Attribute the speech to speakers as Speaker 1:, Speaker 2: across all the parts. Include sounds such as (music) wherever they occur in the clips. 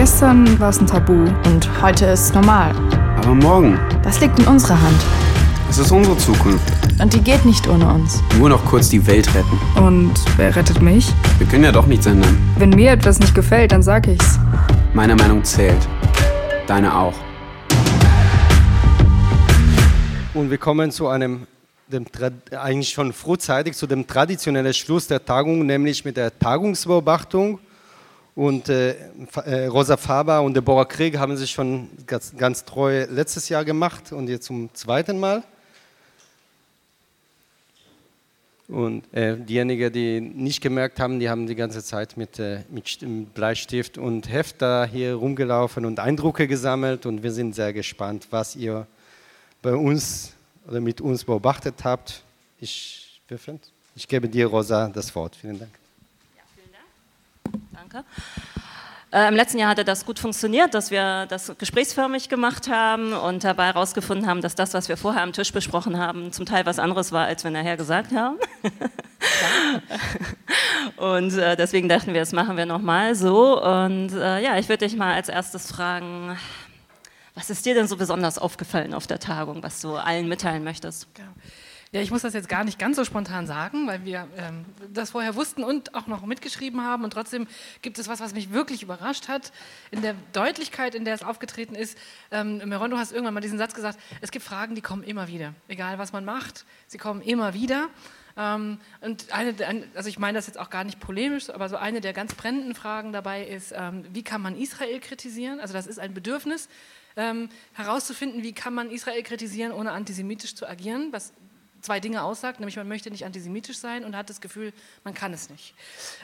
Speaker 1: Gestern war es ein Tabu und heute ist es normal.
Speaker 2: Aber morgen,
Speaker 1: Das liegt in unserer Hand.
Speaker 2: es ist unsere Zukunft.
Speaker 1: Und die geht nicht ohne uns.
Speaker 2: Nur noch kurz die Welt retten.
Speaker 1: Und wer rettet mich?
Speaker 2: Wir können ja doch nichts ändern.
Speaker 1: Wenn mir etwas nicht gefällt, dann sag ich's.
Speaker 2: Meine Meinung zählt. Deine auch.
Speaker 3: Und wir kommen zu einem, dem, eigentlich schon frühzeitig, zu dem traditionellen Schluss der Tagung, nämlich mit der Tagungsbeobachtung. Und äh, äh, Rosa Faber und Deborah Krieg haben sich schon ganz, ganz treu letztes Jahr gemacht und jetzt zum zweiten Mal. Und äh, diejenigen, die nicht gemerkt haben, die haben die ganze Zeit mit, äh, mit St- mit Bleistift und Heft da hier rumgelaufen und Eindrücke gesammelt. Und wir sind sehr gespannt, was ihr bei uns oder mit uns beobachtet habt. Ich, ich gebe dir, Rosa, das Wort. Vielen Dank.
Speaker 4: Danke. Äh, Im letzten Jahr hatte das gut funktioniert, dass wir das gesprächsförmig gemacht haben und dabei herausgefunden haben, dass das, was wir vorher am Tisch besprochen haben, zum Teil was anderes war, als wir nachher gesagt haben. (laughs) und äh, deswegen dachten wir, das machen wir nochmal so. Und äh, ja, ich würde dich mal als erstes fragen, was ist dir denn so besonders aufgefallen auf der Tagung, was du allen mitteilen möchtest?
Speaker 5: Ja, ich muss das jetzt gar nicht ganz so spontan sagen, weil wir ähm, das vorher wussten und auch noch mitgeschrieben haben. Und trotzdem gibt es was, was mich wirklich überrascht hat. In der Deutlichkeit, in der es aufgetreten ist. Ähm, Meron, du hast irgendwann mal diesen Satz gesagt, es gibt Fragen, die kommen immer wieder. Egal, was man macht, sie kommen immer wieder. Ähm, und eine, also ich meine das jetzt auch gar nicht polemisch, aber so eine der ganz brennenden Fragen dabei ist, ähm, wie kann man Israel kritisieren? Also das ist ein Bedürfnis, ähm, herauszufinden, wie kann man Israel kritisieren, ohne antisemitisch zu agieren, was zwei Dinge aussagt, nämlich man möchte nicht antisemitisch sein und hat das Gefühl, man kann es nicht.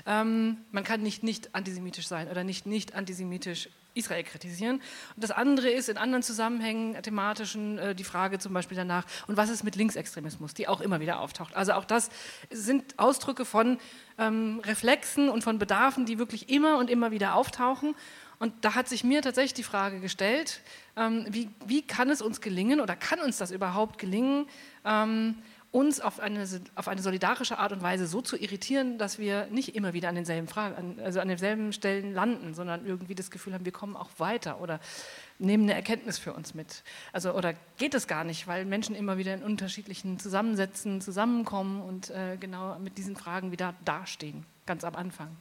Speaker 5: Ähm, man kann nicht nicht antisemitisch sein oder nicht nicht antisemitisch Israel kritisieren. Und das andere ist in anderen Zusammenhängen, thematischen, äh, die Frage zum Beispiel danach, und was ist mit Linksextremismus, die auch immer wieder auftaucht. Also auch das sind Ausdrücke von ähm, Reflexen und von Bedarfen, die wirklich immer und immer wieder auftauchen. Und da hat sich mir tatsächlich die Frage gestellt, wie, wie kann es uns gelingen oder kann uns das überhaupt gelingen, ähm, uns auf eine, auf eine solidarische Art und Weise so zu irritieren, dass wir nicht immer wieder an denselben Fragen, also an denselben Stellen landen, sondern irgendwie das Gefühl haben, wir kommen auch weiter oder nehmen eine Erkenntnis für uns mit. Also oder geht es gar nicht, weil Menschen immer wieder in unterschiedlichen Zusammensätzen zusammenkommen und äh, genau mit diesen Fragen wieder dastehen, ganz am Anfang.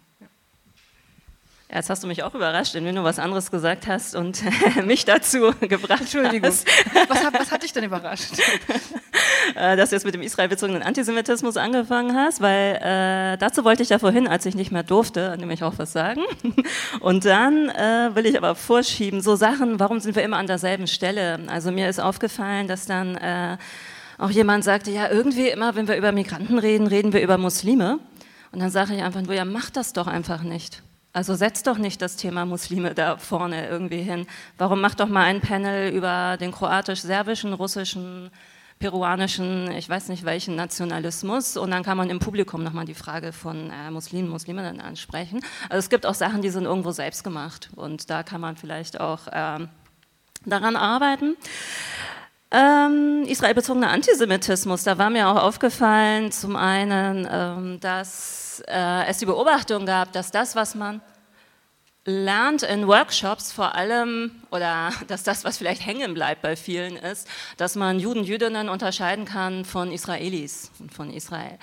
Speaker 5: Ja.
Speaker 4: Jetzt hast du mich auch überrascht, indem du was anderes gesagt hast und (laughs) mich dazu gebracht
Speaker 5: Entschuldigung.
Speaker 4: hast.
Speaker 5: Was was hat dich denn überrascht? (laughs)
Speaker 4: äh, dass du jetzt mit dem israelbezogenen Antisemitismus angefangen hast, weil äh, dazu wollte ich ja vorhin, als ich nicht mehr durfte, nämlich auch was sagen. (laughs) Und dann äh, will ich aber vorschieben, so Sachen, warum sind wir immer an derselben Stelle? Also mir ist aufgefallen, dass dann äh, auch jemand sagte, ja, irgendwie immer, wenn wir über Migranten reden, reden wir über Muslime. Und dann sage ich einfach nur, ja, mach das doch einfach nicht. Also setzt doch nicht das Thema Muslime da vorne irgendwie hin. Warum macht doch mal ein Panel über den kroatisch-serbischen, russischen, peruanischen, ich weiß nicht welchen Nationalismus und dann kann man im Publikum nochmal die Frage von äh, Muslimen, Musliminnen ansprechen. Also es gibt auch Sachen, die sind irgendwo selbst gemacht und da kann man vielleicht auch ähm, daran arbeiten. Ähm, Israelbezogener Antisemitismus, da war mir auch aufgefallen, zum einen, ähm, dass äh, es die Beobachtung gab, dass das, was man lernt in Workshops vor allem, oder (laughs) dass das, was vielleicht hängen bleibt bei vielen ist, dass man Juden, Jüdinnen unterscheiden kann von Israelis und von Israel.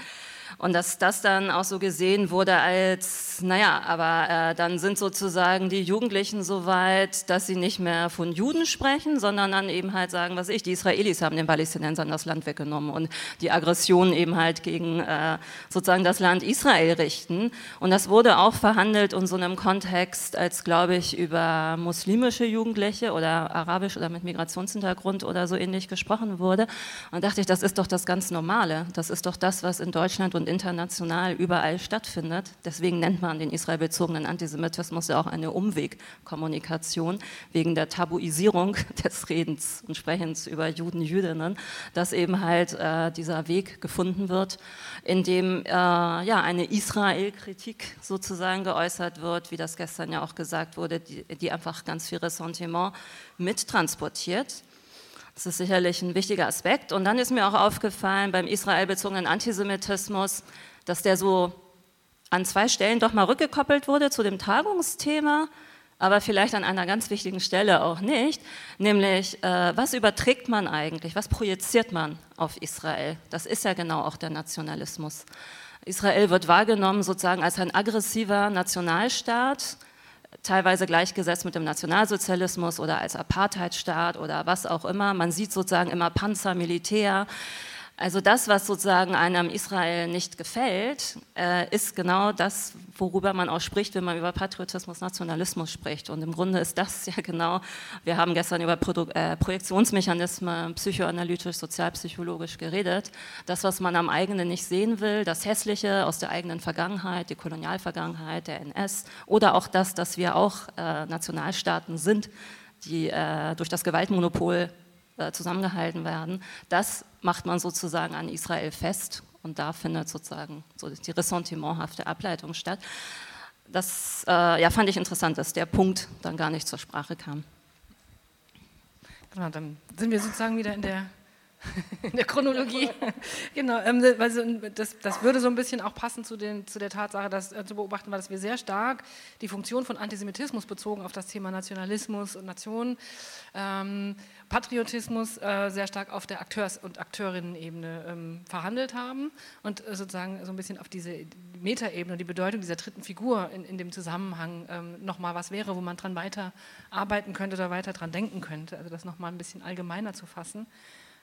Speaker 4: Und dass das dann auch so gesehen wurde als, naja, aber äh, dann sind sozusagen die Jugendlichen so weit, dass sie nicht mehr von Juden sprechen, sondern dann eben halt sagen, was ich, die Israelis haben den Palästinensern das Land weggenommen und die Aggression eben halt gegen äh, sozusagen das Land Israel richten. Und das wurde auch verhandelt in so einem Kontext, als glaube ich über muslimische Jugendliche oder arabisch oder mit Migrationshintergrund oder so ähnlich gesprochen wurde. Und dachte ich, das ist doch das ganz Normale. Das ist doch das, was in Deutschland und international überall stattfindet. Deswegen nennt man den israelbezogenen Antisemitismus ja auch eine Umwegkommunikation wegen der Tabuisierung (laughs) des Redens und Sprechens über Juden, Jüdinnen, dass eben halt äh, dieser Weg gefunden wird, in dem äh, ja, eine Israel-Kritik sozusagen geäußert wird, wie das gestern ja auch gesagt wurde, die, die einfach ganz viel Ressentiment mittransportiert. Das ist sicherlich ein wichtiger Aspekt. Und dann ist mir auch aufgefallen beim israelbezogenen Antisemitismus, dass der so an zwei Stellen doch mal rückgekoppelt wurde zu dem Tagungsthema. aber vielleicht an einer ganz wichtigen Stelle auch nicht, nämlich äh, was überträgt man eigentlich, was projiziert man auf Israel? Das ist ja genau auch der Nationalismus. Israel wird wahrgenommen sozusagen als ein aggressiver Nationalstaat, teilweise gleichgesetzt mit dem Nationalsozialismus oder als Apartheidstaat oder was auch immer. Man sieht sozusagen immer Panzer, Militär. Also das, was sozusagen einem Israel nicht gefällt, äh, ist genau das, worüber man auch spricht, wenn man über Patriotismus, Nationalismus spricht. Und im Grunde ist das (laughs) ja genau, wir haben gestern über Produ äh, Projektionsmechanismen psychoanalytisch, sozialpsychologisch geredet. Das, was man am eigenen nicht sehen will, das Hässliche aus der eigenen Vergangenheit, die Kolonialvergangenheit, der NS oder auch das, dass wir auch äh, Nationalstaaten sind, die äh, durch das Gewaltmonopol zusammengehalten werden, das macht man sozusagen an Israel fest und da findet sozusagen so die ressentimenthafte Ableitung statt. Das äh, ja, fand ich interessant, dass der Punkt dann gar nicht zur Sprache kam.
Speaker 5: Genau, dann sind wir sozusagen wieder in der in der Chronologie. (laughs) genau, ähm, also das, das, würde so ein bisschen auch passen zu, den, zu der Tatsache, dass äh, zu beobachten war, dass wir sehr stark die Funktion von Antisemitismus bezogen auf das Thema Nationalismus und Nation, ähm, Patriotismus äh, sehr stark auf der Akteurs- und Akteurinnen-Ebene ähm, verhandelt haben und äh, sozusagen so ein bisschen auf diese Metaebene die Bedeutung dieser dritten Figur in, in dem Zusammenhang ähm, nochmal was wäre, wo man dran weiter arbeiten könnte oder weiter dran denken könnte. Also das nochmal ein bisschen allgemeiner zu fassen.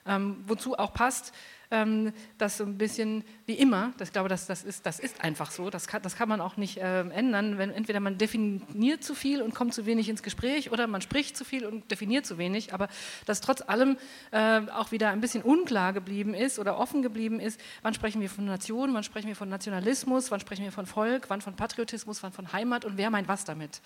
Speaker 5: Ähm, wozu auch passt, ähm, das so ein bisschen wie immer, das, ich glaube, das, das, ist, das ist einfach so, das kann, das kann man auch nicht ähm, ändern, wenn entweder man definiert zu viel und kommt zu wenig ins Gespräch oder man spricht zu viel und definiert zu wenig, aber dass trotz allem äh, auch wieder ein bisschen unklar geblieben ist oder offen geblieben ist, wann sprechen wir von Nation, wann sprechen wir von Nationalismus, wann sprechen wir von Volk, wann von Patriotismus, wann von Heimat und wer meint was damit.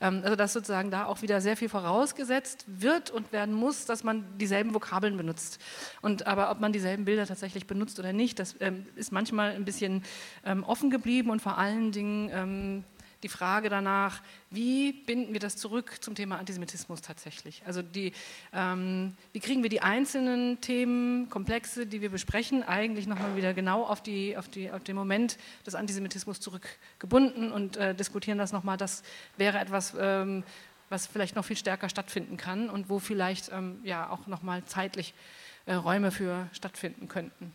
Speaker 5: Ähm, also dass sozusagen da auch wieder sehr viel vorausgesetzt wird und werden muss, dass man dieselben Vokabeln benutzt. Und aber ob man dieselben Bilder tatsächlich benutzt oder nicht, das ähm, ist manchmal ein bisschen ähm, offen geblieben und vor allen Dingen ähm, die Frage danach, wie binden wir das zurück zum Thema Antisemitismus tatsächlich? Also die, ähm, wie kriegen wir die einzelnen Themenkomplexe, die wir besprechen, eigentlich nochmal wieder genau auf, die, auf, die, auf den Moment des Antisemitismus zurückgebunden und äh, diskutieren das nochmal. Das wäre etwas, ähm, was vielleicht noch viel stärker stattfinden kann und wo vielleicht ähm, ja auch nochmal zeitlich äh, Räume für stattfinden könnten.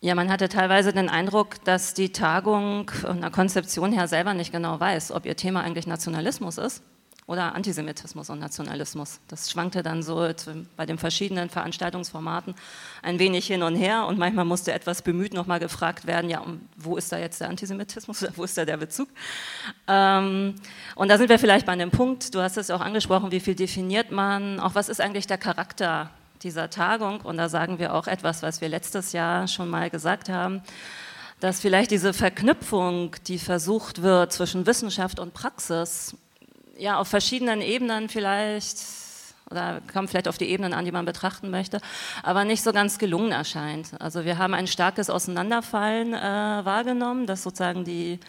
Speaker 4: Ja, man hatte teilweise den Eindruck, dass die Tagung von der Konzeption her selber nicht genau weiß, ob ihr Thema eigentlich Nationalismus ist oder Antisemitismus und Nationalismus. Das schwankte dann so bei den verschiedenen Veranstaltungsformaten ein wenig hin und her und manchmal musste etwas bemüht nochmal gefragt werden, ja, wo ist da jetzt der Antisemitismus (laughs) oder wo ist da der Bezug? Ähm, und da sind wir vielleicht bei einem Punkt, du hast es auch angesprochen, wie viel definiert man, auch was ist eigentlich der Charakter dieser Tagung und da sagen wir auch etwas, was wir letztes Jahr schon mal gesagt haben, dass vielleicht diese Verknüpfung, die versucht wird zwischen Wissenschaft und Praxis, ja auf verschiedenen Ebenen vielleicht oder kommt vielleicht auf die Ebenen an, die man betrachten möchte, aber nicht so ganz gelungen erscheint. Also wir haben ein starkes Auseinanderfallen äh, wahrgenommen, dass sozusagen die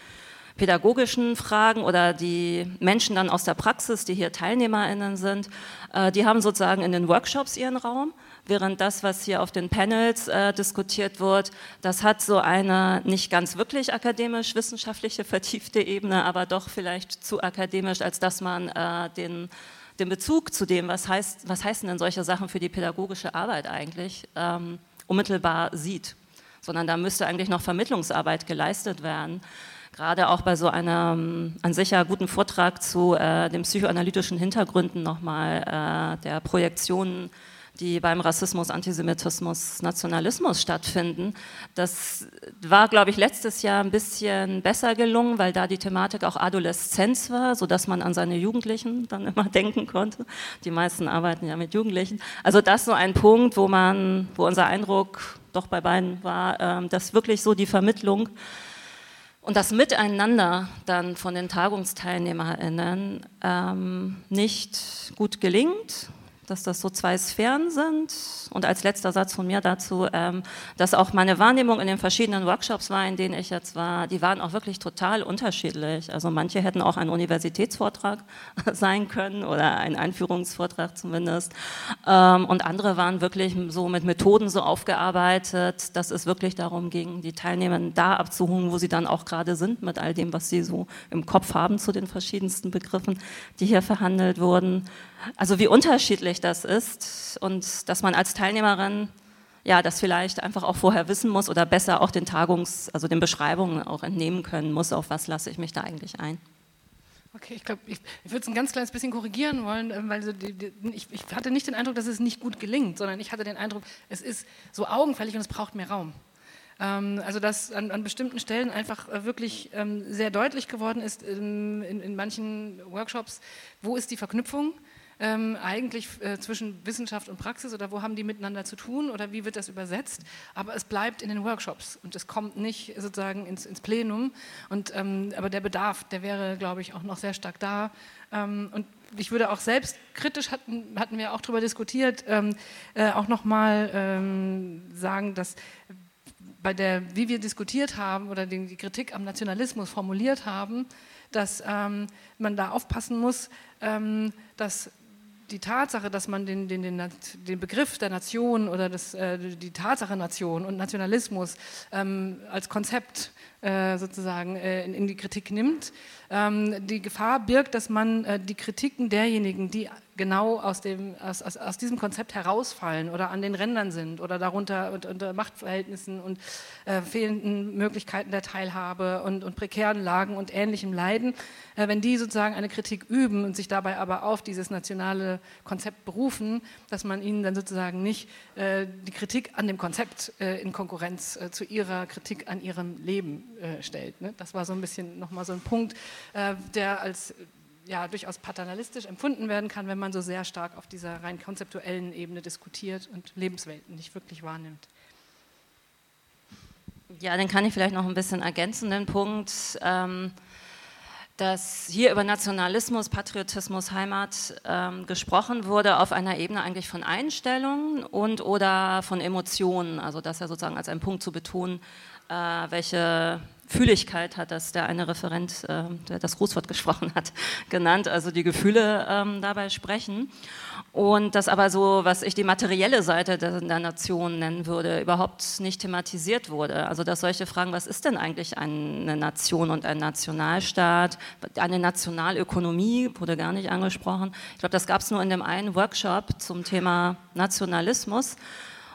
Speaker 4: pädagogischen Fragen oder die Menschen dann aus der Praxis, die hier TeilnehmerInnen sind, äh, die haben sozusagen in den Workshops ihren Raum, während das, was hier auf den Panels äh, diskutiert wird, das hat so eine nicht ganz wirklich akademisch-wissenschaftliche vertiefte Ebene, aber doch vielleicht zu akademisch, als dass man äh, den den Bezug zu dem, was, heißt, was heißen denn solche Sachen für die pädagogische Arbeit eigentlich, ähm, unmittelbar sieht. Sondern da müsste eigentlich noch Vermittlungsarbeit geleistet werden gerade auch bei so einem an sich ja guten Vortrag zu äh, den psychoanalytischen Hintergründen nochmal äh, der Projektionen, die beim Rassismus, Antisemitismus, Nationalismus stattfinden. Das war, glaube ich, letztes Jahr ein bisschen besser gelungen, weil da die Thematik auch Adoleszenz war, sodass man an seine Jugendlichen dann immer (laughs) denken konnte. Die meisten arbeiten ja mit Jugendlichen. Also das so ein Punkt, wo man, wo unser Eindruck doch bei beiden war, äh, dass wirklich so die Vermittlung und das Miteinander dann von den TagungsteilnehmerInnen ähm, nicht gut gelingt. Dass das so zwei Sphären sind. Und als letzter Satz von mir dazu, ähm, dass auch meine Wahrnehmung in den verschiedenen Workshops war, in denen ich jetzt war, die waren auch wirklich total unterschiedlich. Also manche hätten auch ein Universitätsvortrag (laughs) sein können oder ein Einführungsvortrag zumindest. Ähm, und andere waren wirklich so mit Methoden so aufgearbeitet, dass es wirklich darum ging, die Teilnehmer da abzuholen, wo sie dann auch gerade sind, mit all dem, was sie so im Kopf haben zu den verschiedensten Begriffen, die hier verhandelt wurden. Also wie unterschiedlich das ist und dass man als Teilnehmerin ja, das vielleicht einfach auch vorher wissen muss oder besser auch den Tagungs-, also den Beschreibungen auch entnehmen können muss, auf was lasse ich mich da eigentlich ein.
Speaker 5: Okay, ich glaube, ich, ich würde es ein ganz kleines bisschen korrigieren wollen, ähm, weil so die, die, ich, ich, hatte nicht den Eindruck, dass es nicht gut gelingt, sondern ich hatte den Eindruck, es ist so augenfällig und es braucht mehr Raum. Ähm, also dass an, an, bestimmten Stellen einfach äh, wirklich ähm, sehr deutlich geworden ist in, in, in manchen Workshops, wo ist die Verknüpfung ähm, eigentlich äh, zwischen Wissenschaft und Praxis oder wo haben die miteinander zu tun oder wie wird das übersetzt. Aber es bleibt in den Workshops und es kommt nicht sozusagen ins, ins Plenum. Und, ähm, aber der Bedarf, der wäre, glaube ich, auch noch sehr stark da. Ähm, und ich würde auch selbst kritisch, hatten, hatten wir auch darüber diskutiert, ähm, äh, auch nochmal ähm, sagen, dass bei der, wie wir diskutiert haben oder die Kritik am Nationalismus formuliert haben, dass ähm, man da aufpassen muss, ähm, dass die Tatsache, dass man den, den, den, den Begriff der Nation oder das, äh, die Tatsache Nation und Nationalismus ähm, als Konzept äh, sozusagen äh, in, in, die Kritik nimmt, ähm, die Gefahr birgt, dass man äh, die Kritiken derjenigen, die genau aus, dem, aus, aus, aus, diesem Konzept herausfallen oder an den Rändern sind oder darunter und, unter Machtverhältnissen und äh, fehlenden Möglichkeiten der Teilhabe und, und prekären Lagen und ähnlichem Leiden, äh, wenn die sozusagen eine Kritik üben und sich dabei aber auf dieses nationale Konzept berufen, dass man ihnen dann sozusagen nicht äh, die Kritik an dem Konzept äh, in Konkurrenz äh, zu ihrer Kritik an ihrem Leben äh, stellt. Ne? Das war so ein bisschen nochmal so ein Punkt, der als ja, durchaus paternalistisch empfunden werden kann, wenn man so sehr stark auf dieser rein konzeptuellen Ebene diskutiert und Lebenswelten nicht wirklich wahrnimmt.
Speaker 4: Ja, dann kann ich vielleicht noch ein bisschen ergänzen, den Punkt, ähm, dass hier über Nationalismus, Patriotismus, Heimat ähm, gesprochen wurde auf einer Ebene eigentlich von Einstellungen und oder von Emotionen, also das ja sozusagen als ein Punkt zu betonen, äh, welche Fühligkeit hat das der eine Referent, äh, der das Grußwort gesprochen hat, (laughs) genannt, also die Gefühle ähm, dabei sprechen. Und das aber so, was ich die materielle Seite der, der, Nation nennen würde, überhaupt nicht thematisiert wurde. Also dass solche Fragen, was ist denn eigentlich eine Nation und ein Nationalstaat, eine Nationalökonomie wurde gar nicht angesprochen. Ich glaube, das gab es nur in dem einen Workshop zum Thema Nationalismus.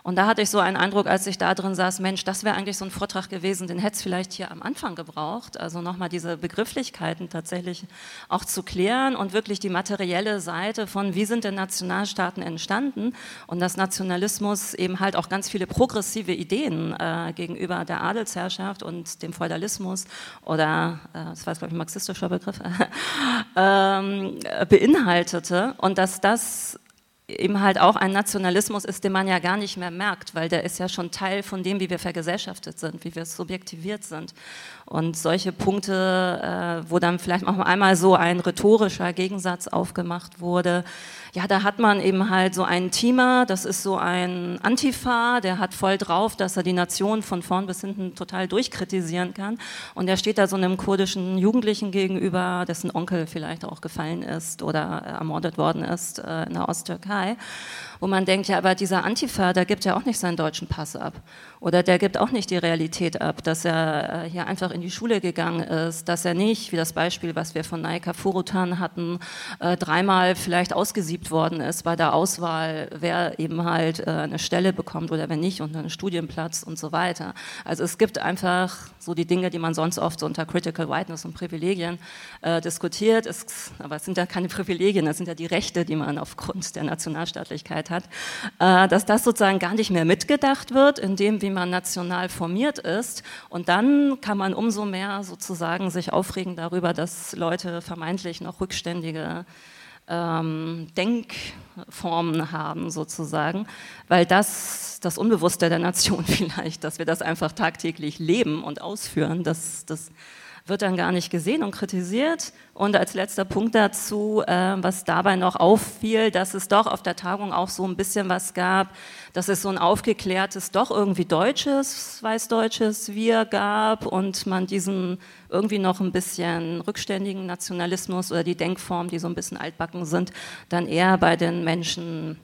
Speaker 4: Und da hatte ich so einen Eindruck, als ich da drin saß, Mensch, das wäre eigentlich so ein Vortrag gewesen, den hätte es vielleicht hier am Anfang gebraucht. Also nochmal diese Begrifflichkeiten tatsächlich auch zu klären und wirklich die materielle Seite von, wie sind denn Nationalstaaten entstanden und dass Nationalismus eben halt auch ganz viele progressive Ideen äh, gegenüber der Adelsherrschaft und dem Feudalismus oder, äh, das war, glaube ich, ein marxistischer Begriff, (laughs) ähm, beinhaltete und dass das eben halt auch ein Nationalismus ist, den man ja gar nicht mehr merkt, weil der ist ja schon Teil von dem, wie wir vergesellschaftet sind, wie wir subjektiviert sind. Und solche Punkte, äh, wo dann vielleicht auch einmal so ein rhetorischer Gegensatz aufgemacht wurde, ja, da hat man eben halt so einen Teamer, das ist so ein Antifa, der hat voll drauf, dass er die Nation von vorn bis hinten total durchkritisieren kann. Und der steht da so einem kurdischen Jugendlichen gegenüber, dessen Onkel vielleicht auch gefallen ist oder ermordet worden ist äh, in der Osttürkei wo man denkt, ja, aber dieser Antifa, der gibt ja auch nicht seinen deutschen Pass ab. Oder der gibt auch nicht die Realität ab, dass er äh, hier einfach in die Schule gegangen ist, dass er nicht, wie das Beispiel, was wir von Naika Furutan hatten, äh, dreimal vielleicht ausgesiebt worden ist bei der Auswahl, wer eben halt äh, eine Stelle bekommt oder wer nicht und einen Studienplatz und so weiter. Also es gibt einfach so die Dinge, die man sonst oft so unter Critical Whiteness und Privilegien äh, diskutiert. Es, aber es sind ja keine Privilegien, es sind ja die Rechte, die man aufgrund der Nationalstaatlichkeit hat, äh, dass das sozusagen gar nicht mehr mitgedacht wird, in dem, wie man national formiert ist. Und dann kann man umso mehr sozusagen sich aufregen darüber, dass Leute vermeintlich noch rückständige ähm, Denkformen haben sozusagen, weil das das Unbewusste der Nation (laughs) vielleicht, dass wir das einfach tagtäglich leben und ausführen, das, das wird dann gar nicht gesehen und kritisiert. Und als letzter Punkt dazu, äh, was dabei noch auffiel, dass es doch auf der Tagung auch so ein bisschen was gab, dass es so ein aufgeklärtes, doch irgendwie deutsches, weißdeutsches Wir gab und man diesen irgendwie noch ein bisschen rückständigen Nationalismus oder die Denkform, die so ein bisschen altbacken sind, dann eher bei den Menschen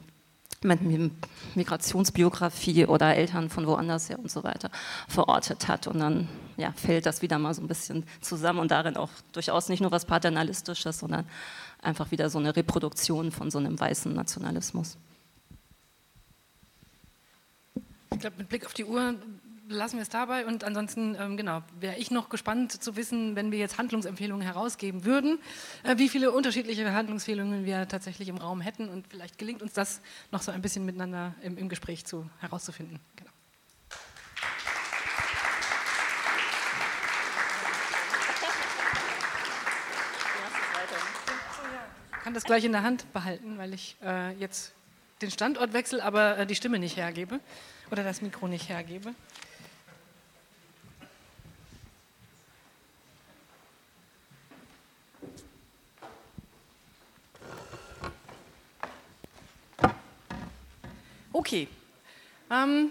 Speaker 4: Migrationsbiografie oder Eltern von woanders her und so weiter verortet hat. Und dann ja, fällt das wieder mal so ein bisschen zusammen und darin auch durchaus nicht nur was Paternalistisches, sondern einfach wieder so eine Reproduktion von so einem weißen Nationalismus.
Speaker 5: Ich glaube, mit Blick auf die Uhr lassen wir es dabei und ansonsten, ähm, genau, wäre ich noch gespannt zu wissen, wenn wir jetzt Handlungsempfehlungen herausgeben würden, äh, wie viele unterschiedliche Handlungsempfehlungen wir tatsächlich im Raum hätten und vielleicht gelingt uns das noch so ein bisschen miteinander im, im Gespräch zu, herauszufinden. Genau. Ich kann das gleich in der Hand behalten, weil ich äh, jetzt den Standort wechsle, aber äh, die Stimme nicht hergebe oder das Mikro nicht hergebe. Okay. Ähm,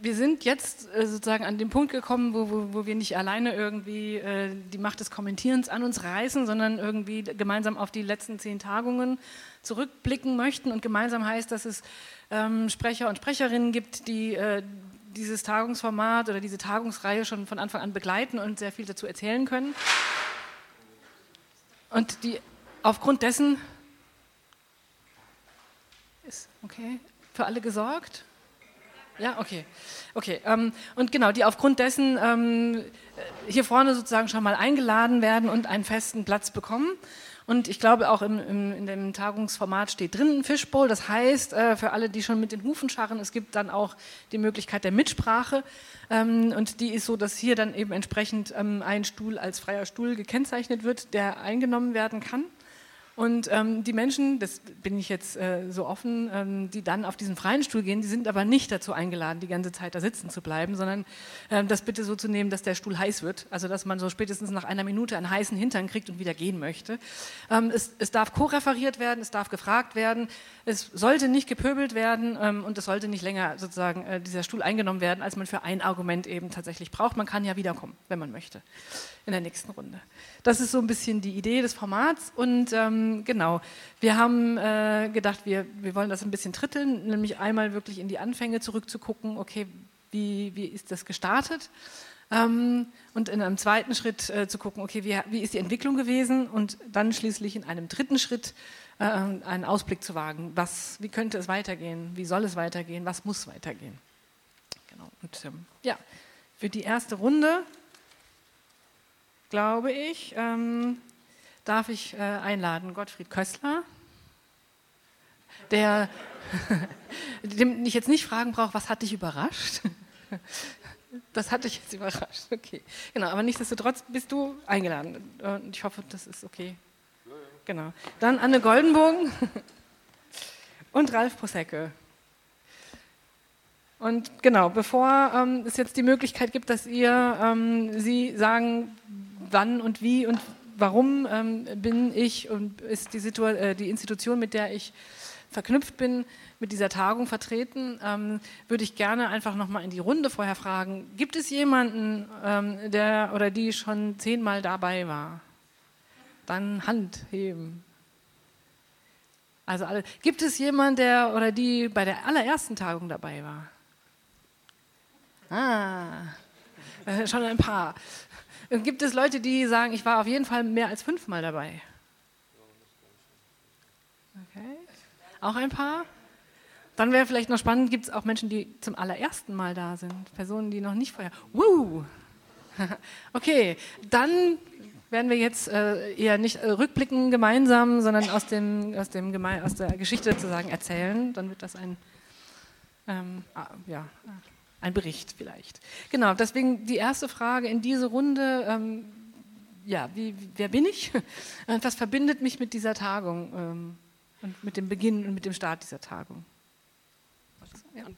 Speaker 5: wir sind jetzt äh, sozusagen an dem Punkt gekommen, wo, wo, wo wir nicht alleine irgendwie äh, die Macht des Kommentierens an uns reißen, sondern irgendwie gemeinsam auf die letzten zehn Tagungen zurückblicken möchten. Und gemeinsam heißt, dass es ähm, Sprecher und Sprecherinnen gibt, die äh, dieses Tagungsformat oder diese Tagungsreihe schon von Anfang an begleiten und sehr viel dazu erzählen können. Und die aufgrund dessen ist okay für alle gesorgt? Ja, okay. Okay. Ähm, und genau, die aufgrund dessen ähm, hier vorne sozusagen schon mal eingeladen werden und einen festen Platz bekommen. Und ich glaube, auch im, im, in dem Tagungsformat steht drin ein Fishbowl. Das heißt, äh, für alle, die schon mit den Hufen scharren, es gibt dann auch die Möglichkeit der Mitsprache. Ähm, und die ist so, dass hier dann eben entsprechend ähm, ein Stuhl als freier Stuhl gekennzeichnet wird, der eingenommen werden kann. Und ähm, die Menschen, das bin ich jetzt äh, so offen, ähm, die dann auf diesen freien Stuhl gehen, die sind aber nicht dazu eingeladen, die ganze Zeit da sitzen zu bleiben, sondern ähm, das bitte so zu nehmen, dass der Stuhl heiß wird. Also dass man so spätestens nach einer Minute einen heißen Hintern kriegt und wieder gehen möchte. Ähm, es, es, darf co-referiert werden, es darf gefragt werden, es sollte nicht gepöbelt werden ähm, und es sollte nicht länger sozusagen äh, dieser Stuhl eingenommen werden, als man für ein Argument eben tatsächlich braucht. Man kann ja wiederkommen, wenn man möchte, in der nächsten Runde. Das ist so ein bisschen die Idee des Formats und ähm, genau, wir haben äh, gedacht, wir, wir wollen das ein bisschen dritteln, nämlich einmal wirklich in die Anfänge zurückzugucken, okay, wie, wie ist das gestartet? Ähm, und in einem zweiten Schritt äh, zu gucken, okay, wie, wie ist die Entwicklung gewesen? Und dann schließlich in einem dritten Schritt äh, einen Ausblick zu wagen. Was, wie könnte es weitergehen? Wie soll es weitergehen? Was muss weitergehen? Genau. Und ähm, ja, für die erste Runde glaube ich, ähm, darf ich äh, einladen Gottfried Kössler, der (laughs) dem ich jetzt nicht fragen brauche, was hat dich überrascht? (laughs) Das hat dich jetzt überrascht, okay. Genau, aber nichtsdestotrotz bist du eingeladen und ich hoffe, das ist okay. Genau. Dann Anne Goldenbogen (laughs) und Ralf Prosecke. Und genau, bevor ähm, es jetzt die Möglichkeit gibt, dass ihr ähm, Sie sagen, wann und wie und warum ähm, bin ich und ist die, äh, die Institution, mit der ich verknüpft bin, mit dieser Tagung vertreten, ähm, würde ich gerne einfach nochmal in die Runde vorher fragen, gibt es jemanden, ähm, der oder die schon zehnmal dabei war? Dann Hand heben. Also alle. Gibt es jemanden, der oder die bei der allerersten Tagung dabei war? Ah, äh, schon ein paar. Gibt es Leute, die sagen, ich war auf jeden Fall mehr als fünfmal dabei? Okay. Auch ein paar? Dann wäre vielleicht noch spannend, gibt es auch Menschen, die zum allerersten Mal da sind? Personen, die noch nicht vorher. Woo! (laughs) okay, dann werden wir jetzt äh, eher nicht äh, rückblicken gemeinsam, sondern aus, dem, aus, dem Geme aus der Geschichte sozusagen erzählen. Dann wird das ein, ähm, ah, ja, ein Bericht vielleicht. Genau, deswegen die erste Frage in diese Runde. Ähm, ja, wie, wer bin ich? Und (laughs) was verbindet mich mit dieser Tagung ähm, und mit dem Beginn und mit dem Start dieser Tagung?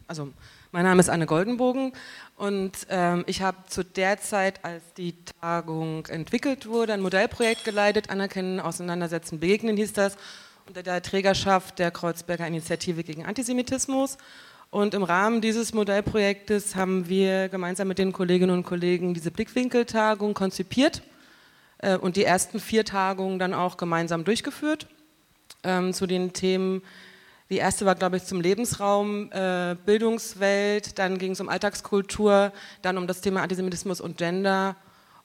Speaker 6: Also, mein Name ist Anne Goldenbogen und ähm, ich habe zu der Zeit, als die Tagung entwickelt wurde, ein Modellprojekt geleitet, Anerkennen, Auseinandersetzen, Begegnen hieß das, unter der Trägerschaft der Kreuzberger Initiative gegen Antisemitismus. Und im Rahmen dieses Modellprojektes haben wir gemeinsam mit den Kolleginnen und Kollegen diese Blickwinkeltagung konzipiert äh, und die ersten vier Tagungen dann auch gemeinsam durchgeführt ähm, zu den Themen die erste war, glaube ich, zum Lebensraum, äh, Bildungswelt, dann ging es um Alltagskultur, dann um das Thema Antisemitismus und Gender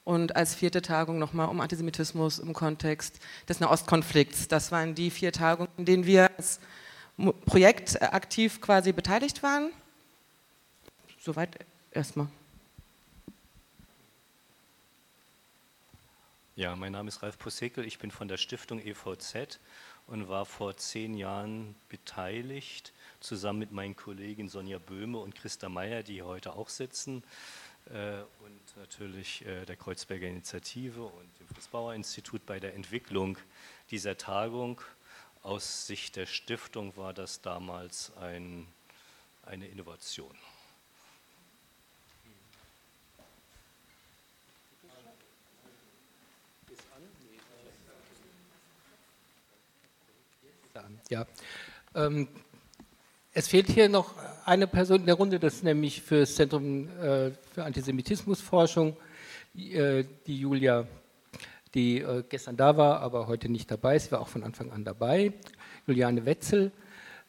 Speaker 6: und als vierte Tagung nochmal um Antisemitismus im Kontext des Nahostkonflikts. Das waren die vier Tagungen, in denen wir als Projekt aktiv quasi beteiligt waren. Soweit erstmal.
Speaker 7: Ja, mein Name ist Ralf Posekel, ich bin von der Stiftung EVZ und war vor zehn Jahren beteiligt, zusammen mit meinen Kollegen Sonja Böhme und Christa Meyer, die hier heute auch sitzen, äh, und natürlich äh, der Kreuzberger Initiative und dem Fritz-Bauer-Institut bei der Entwicklung dieser Tagung. Aus Sicht der Stiftung war das damals ein, eine Innovation.
Speaker 8: Ja. Ähm, es fehlt hier noch eine Person in der Runde, das ist nämlich für das Zentrum äh, für Antisemitismusforschung, äh, die Julia, die äh, gestern da war, aber heute nicht dabei ist. Sie war auch von Anfang an dabei. Juliane Wetzel.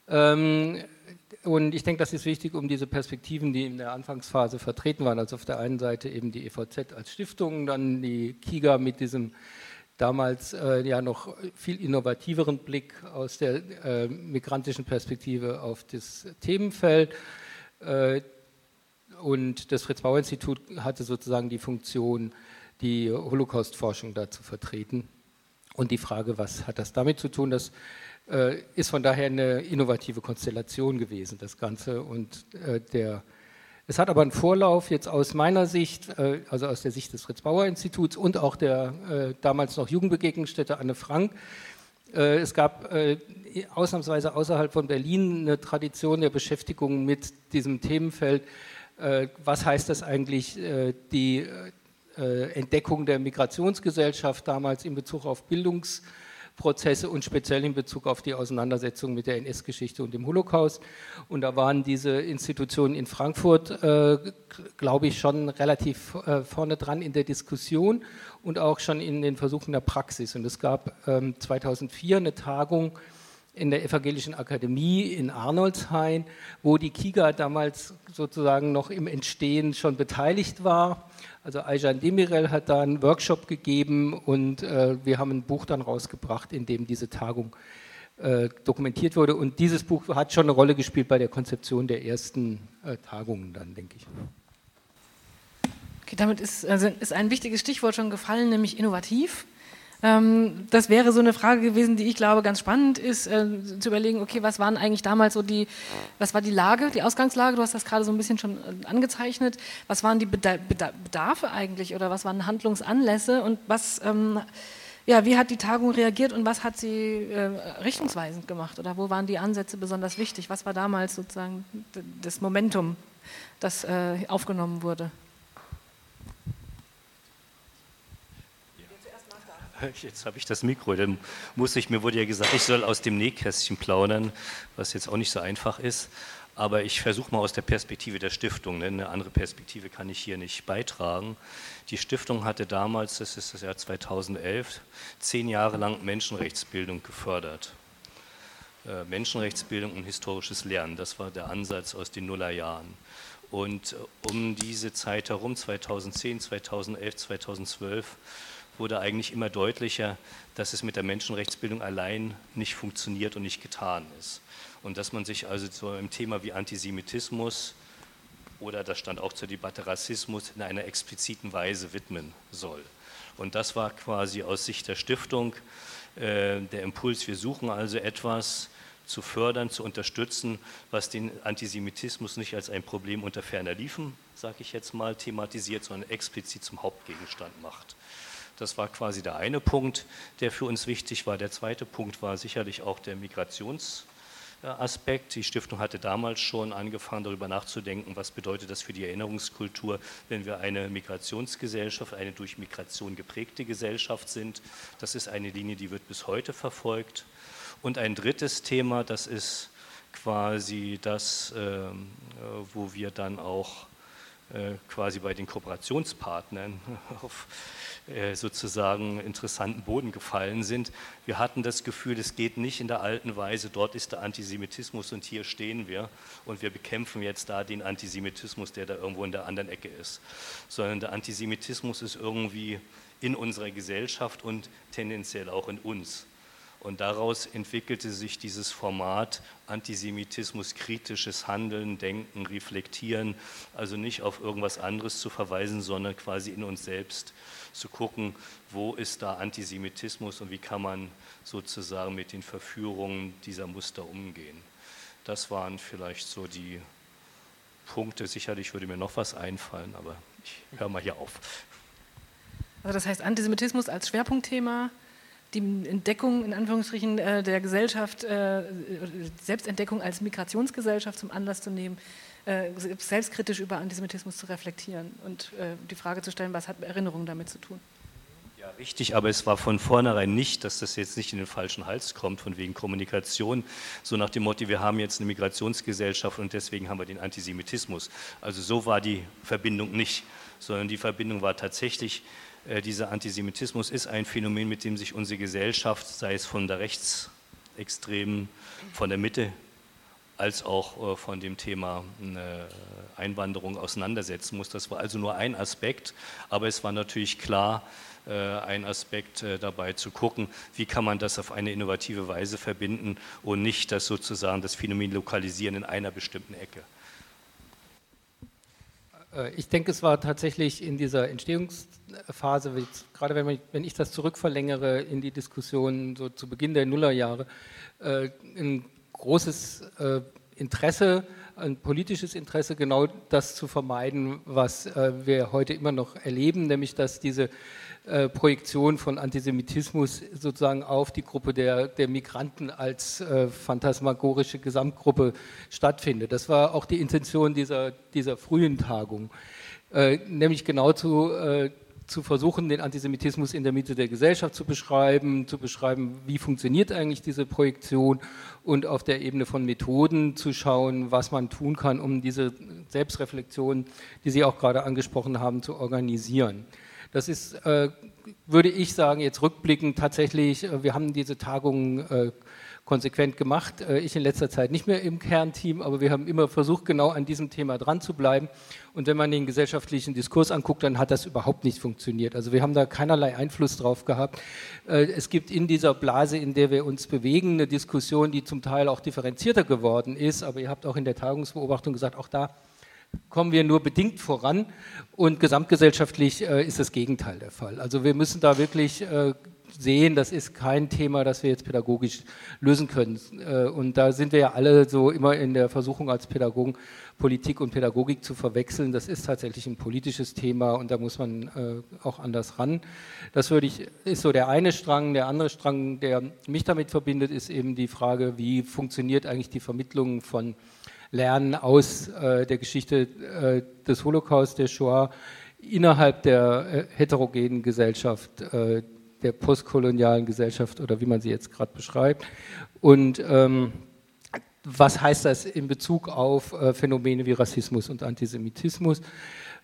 Speaker 8: Ähm, und ich denke, das ist wichtig, um diese Perspektiven, die in der Anfangsphase vertreten waren. Also auf der einen Seite eben die EVZ als Stiftung, dann die KIGA mit diesem damals äh, ja noch viel innovativeren Blick aus der äh, migrantischen Perspektive auf das Themenfeld. Äh, und das Fritz-Bauer-Institut hatte sozusagen die Funktion, die Holocaust-Forschung da zu vertreten. Und die Frage, was hat das damit zu tun, das äh, ist von daher eine innovative Konstellation gewesen, das Ganze. Und äh, der es hat aber einen Vorlauf jetzt aus meiner Sicht, äh, also aus der Sicht des Fritz-Bauer-Instituts und auch der äh, damals noch Jugendbegegnungsstätte Anne Frank. Äh, es gab ausnahmsweise außerhalb von Berlin eine Tradition der Beschäftigung mit diesem Themenfeld. Was heißt das eigentlich, die Entdeckung der Migrationsgesellschaft damals in Bezug auf Bildungs- Prozesse und speziell in Bezug auf die Auseinandersetzung mit der NS-Geschichte und dem Holocaust. Und da waren diese Institutionen in Frankfurt, äh, glaube ich, schon relativ äh, vorne dran in der Diskussion und auch schon in den Versuchen der Praxis. Und es gab ähm, 2004 eine Tagung in der Evangelischen Akademie in Arnoldshain, wo die KIGA damals sozusagen noch im Entstehen schon beteiligt war also Ayjan Demirel hat da einen Workshop gegeben und äh, wir haben ein Buch dann rausgebracht, in dem diese Tagung äh, dokumentiert wurde. Und dieses Buch hat schon eine Rolle gespielt bei der Konzeption der ersten äh, Tagungen dann, denke ich.
Speaker 5: Okay, damit ist, also ist ein wichtiges Stichwort schon gefallen, nämlich innovativ. Ähm, das wäre so eine Frage gewesen, die ich glaube ganz spannend ist, äh, zu überlegen, okay, was waren eigentlich damals so die, was war die Lage, die Ausgangslage, du hast das gerade so ein bisschen schon äh, angezeichnet, was waren die Bedarfe eigentlich oder was waren Handlungsanlässe und was, ähm, ja, wie hat die Tagung reagiert und was hat sie äh, richtungsweisend gemacht oder wo waren die Ansätze besonders wichtig, was war damals sozusagen das Momentum, das äh, aufgenommen wurde? (laughs)
Speaker 7: Jetzt habe ich das Mikro, dann muss ich, mir wurde ja gesagt, ich soll aus dem Nähkästchen plaudern, was jetzt auch nicht so einfach ist. Aber ich versuche mal aus der Perspektive der Stiftung, ne? eine andere Perspektive kann ich hier nicht beitragen. Die Stiftung hatte damals, das ist das Jahr 2011, zehn Jahre lang Menschenrechtsbildung gefördert. Äh, Menschenrechtsbildung und historisches Lernen, das war der Ansatz aus den Nullerjahren. Und äh, um diese Zeit herum, 2010, 2011, 2012, wurde eigentlich immer deutlicher, dass es mit der Menschenrechtsbildung allein nicht funktioniert und nicht getan ist. Und dass man sich also zu einem Thema wie Antisemitismus oder das stand auch zur Debatte Rassismus in einer expliziten Weise widmen soll. Und das war quasi aus Sicht der Stiftung äh, der Impuls, wir suchen also etwas zu fördern, zu unterstützen, was den Antisemitismus nicht als ein Problem unter ferner Liefen, sage ich jetzt mal, thematisiert, sondern explizit zum Hauptgegenstand macht. Das war quasi der eine Punkt, der für uns wichtig war. Der zweite Punkt war sicherlich auch der Migrations, Aspekt. Die Stiftung hatte damals schon angefangen, darüber nachzudenken, was bedeutet das für die Erinnerungskultur, wenn wir eine Migrationsgesellschaft, eine durch Migration geprägte Gesellschaft sind. Das ist eine Linie, die wird bis heute verfolgt. Und ein drittes Thema, das ist quasi das, ähm, äh, wo wir dann auch äh, quasi bei den Kooperationspartnern (laughs) auf sozusagen interessanten Boden gefallen sind. Wir hatten das Gefühl, es geht nicht in der alten Weise, dort ist der Antisemitismus und hier stehen wir und wir bekämpfen jetzt da den Antisemitismus, der da irgendwo in der anderen Ecke ist, sondern der Antisemitismus ist irgendwie in unserer Gesellschaft und tendenziell auch in uns. Und daraus entwickelte sich dieses Format Antisemitismus, kritisches Handeln, Denken, Reflektieren, also nicht auf irgendwas anderes zu verweisen, sondern quasi in uns selbst zu gucken, wo ist da Antisemitismus und wie kann man sozusagen mit den Verführungen dieser Muster umgehen. Das waren vielleicht so die Punkte. Sicherlich würde mir noch was einfallen, aber ich höre mal hier auf.
Speaker 5: Also das heißt Antisemitismus als Schwerpunktthema, die Entdeckung in Anführungsstrichen äh, der Gesellschaft, äh, Selbstentdeckung als Migrationsgesellschaft zum Anlass zu nehmen, äh, selbstkritisch über Antisemitismus zu reflektieren und äh, die Frage zu stellen, was hat Erinnerung damit zu tun?
Speaker 7: Ja, richtig, aber es war von vornherein nicht, dass das jetzt nicht in den falschen Hals kommt, von wegen Kommunikation, so nach dem Motto, wir haben jetzt eine Migrationsgesellschaft und deswegen haben wir den Antisemitismus. Also so war die Verbindung nicht, sondern die Verbindung war tatsächlich, äh, dieser Antisemitismus ist ein Phänomen, mit dem sich unsere Gesellschaft, sei es von der Rechtsextremen, von der Mitte als auch äh, von dem Thema äh, Einwanderung auseinandersetzen muss. Das war also nur ein Aspekt, aber es war natürlich klar, äh, ein Aspekt dabei zu gucken, wie kann man das auf eine innovative Weise verbinden und nicht das sozusagen das Phänomen lokalisieren in einer bestimmten Ecke.
Speaker 8: Ich denke, es war tatsächlich in dieser Entstehungsphase, gerade wenn, man, wenn ich das zurückverlängere in die Diskussion so zu Beginn der Nullerjahre, ein großes äh, Interesse, ein politisches Interesse, genau das zu vermeiden, was äh, wir heute immer noch erleben, nämlich dass diese äh, Projektion von Antisemitismus sozusagen auf die Gruppe der, der Migranten als äh, phantasmagorische Gesamtgruppe stattfindet. Das war auch die Intention dieser, dieser frühen Tagung, äh, nämlich genau zu äh, zu versuchen, den Antisemitismus in der Mitte der Gesellschaft zu beschreiben, zu beschreiben, wie funktioniert eigentlich diese Projektion und auf der Ebene von Methoden zu schauen, was man tun kann, um diese Selbstreflexion, die Sie auch gerade angesprochen haben, zu organisieren. Das ist, äh, würde ich sagen, jetzt rückblickend tatsächlich, äh, wir haben diese Tagung äh, konsequent gemacht. Äh, ich in letzter Zeit nicht mehr im Kernteam, aber wir haben immer versucht, genau an diesem Thema dran zu bleiben. Und wenn man den gesellschaftlichen Diskurs anguckt, dann hat das überhaupt nicht funktioniert. Also wir haben da keinerlei Einfluss drauf gehabt. Äh, es gibt in dieser Blase, in der wir uns bewegen, eine Diskussion, die zum Teil auch differenzierter geworden ist. Aber ihr habt auch in der Tagungsbeobachtung gesagt, auch da kommen wir nur bedingt voran und gesamtgesellschaftlich äh, ist das Gegenteil der Fall. Also wir müssen da wirklich sehen, das ist kein Thema, das wir jetzt pädagogisch lösen können. Äh, und da sind wir ja alle so immer in der Versuchung als Pädagogen, Politik und Pädagogik zu verwechseln. Das ist tatsächlich ein politisches Thema und da muss man äh, auch anders ran. Das würde ich, ist so der eine Strang. Der andere Strang, der mich damit verbindet, ist eben die Frage, wie funktioniert eigentlich die Vermittlung von Lernen aus äh, der Geschichte des Holocaust, der Shoah, innerhalb der heterogenen Gesellschaft, der postkolonialen Gesellschaft oder wie man sie jetzt gerade beschreibt. Und ähm, was heißt das in Bezug auf äh, Phänomene wie Rassismus und Antisemitismus?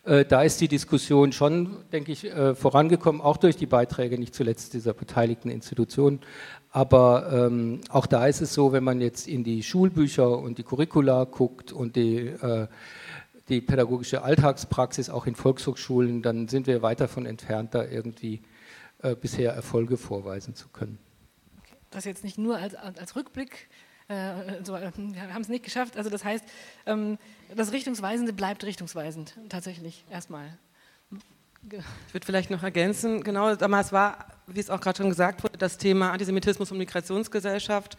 Speaker 8: Äh, da ist die Diskussion schon, denke ich, äh, vorangekommen, auch durch die Beiträge, nicht zuletzt dieser beteiligten Institutionen. Aber ähm, auch da ist es so, wenn man jetzt in die Schulbücher und die Curricula guckt und die, äh, die pädagogische Alltagspraxis auch in Volkshochschulen, dann sind wir weit davon entfernt, da irgendwie äh, bisher Erfolge vorweisen zu können.
Speaker 5: Das jetzt nicht nur als, als Rückblick, äh, so, äh, wir haben es nicht geschafft. Also das heißt, ähm, das Richtungsweisende bleibt richtungsweisend, tatsächlich erstmal.
Speaker 6: Ich würde vielleicht noch ergänzen, genau, damals war, wie es auch gerade schon gesagt wurde, das Thema Antisemitismus und Migrationsgesellschaft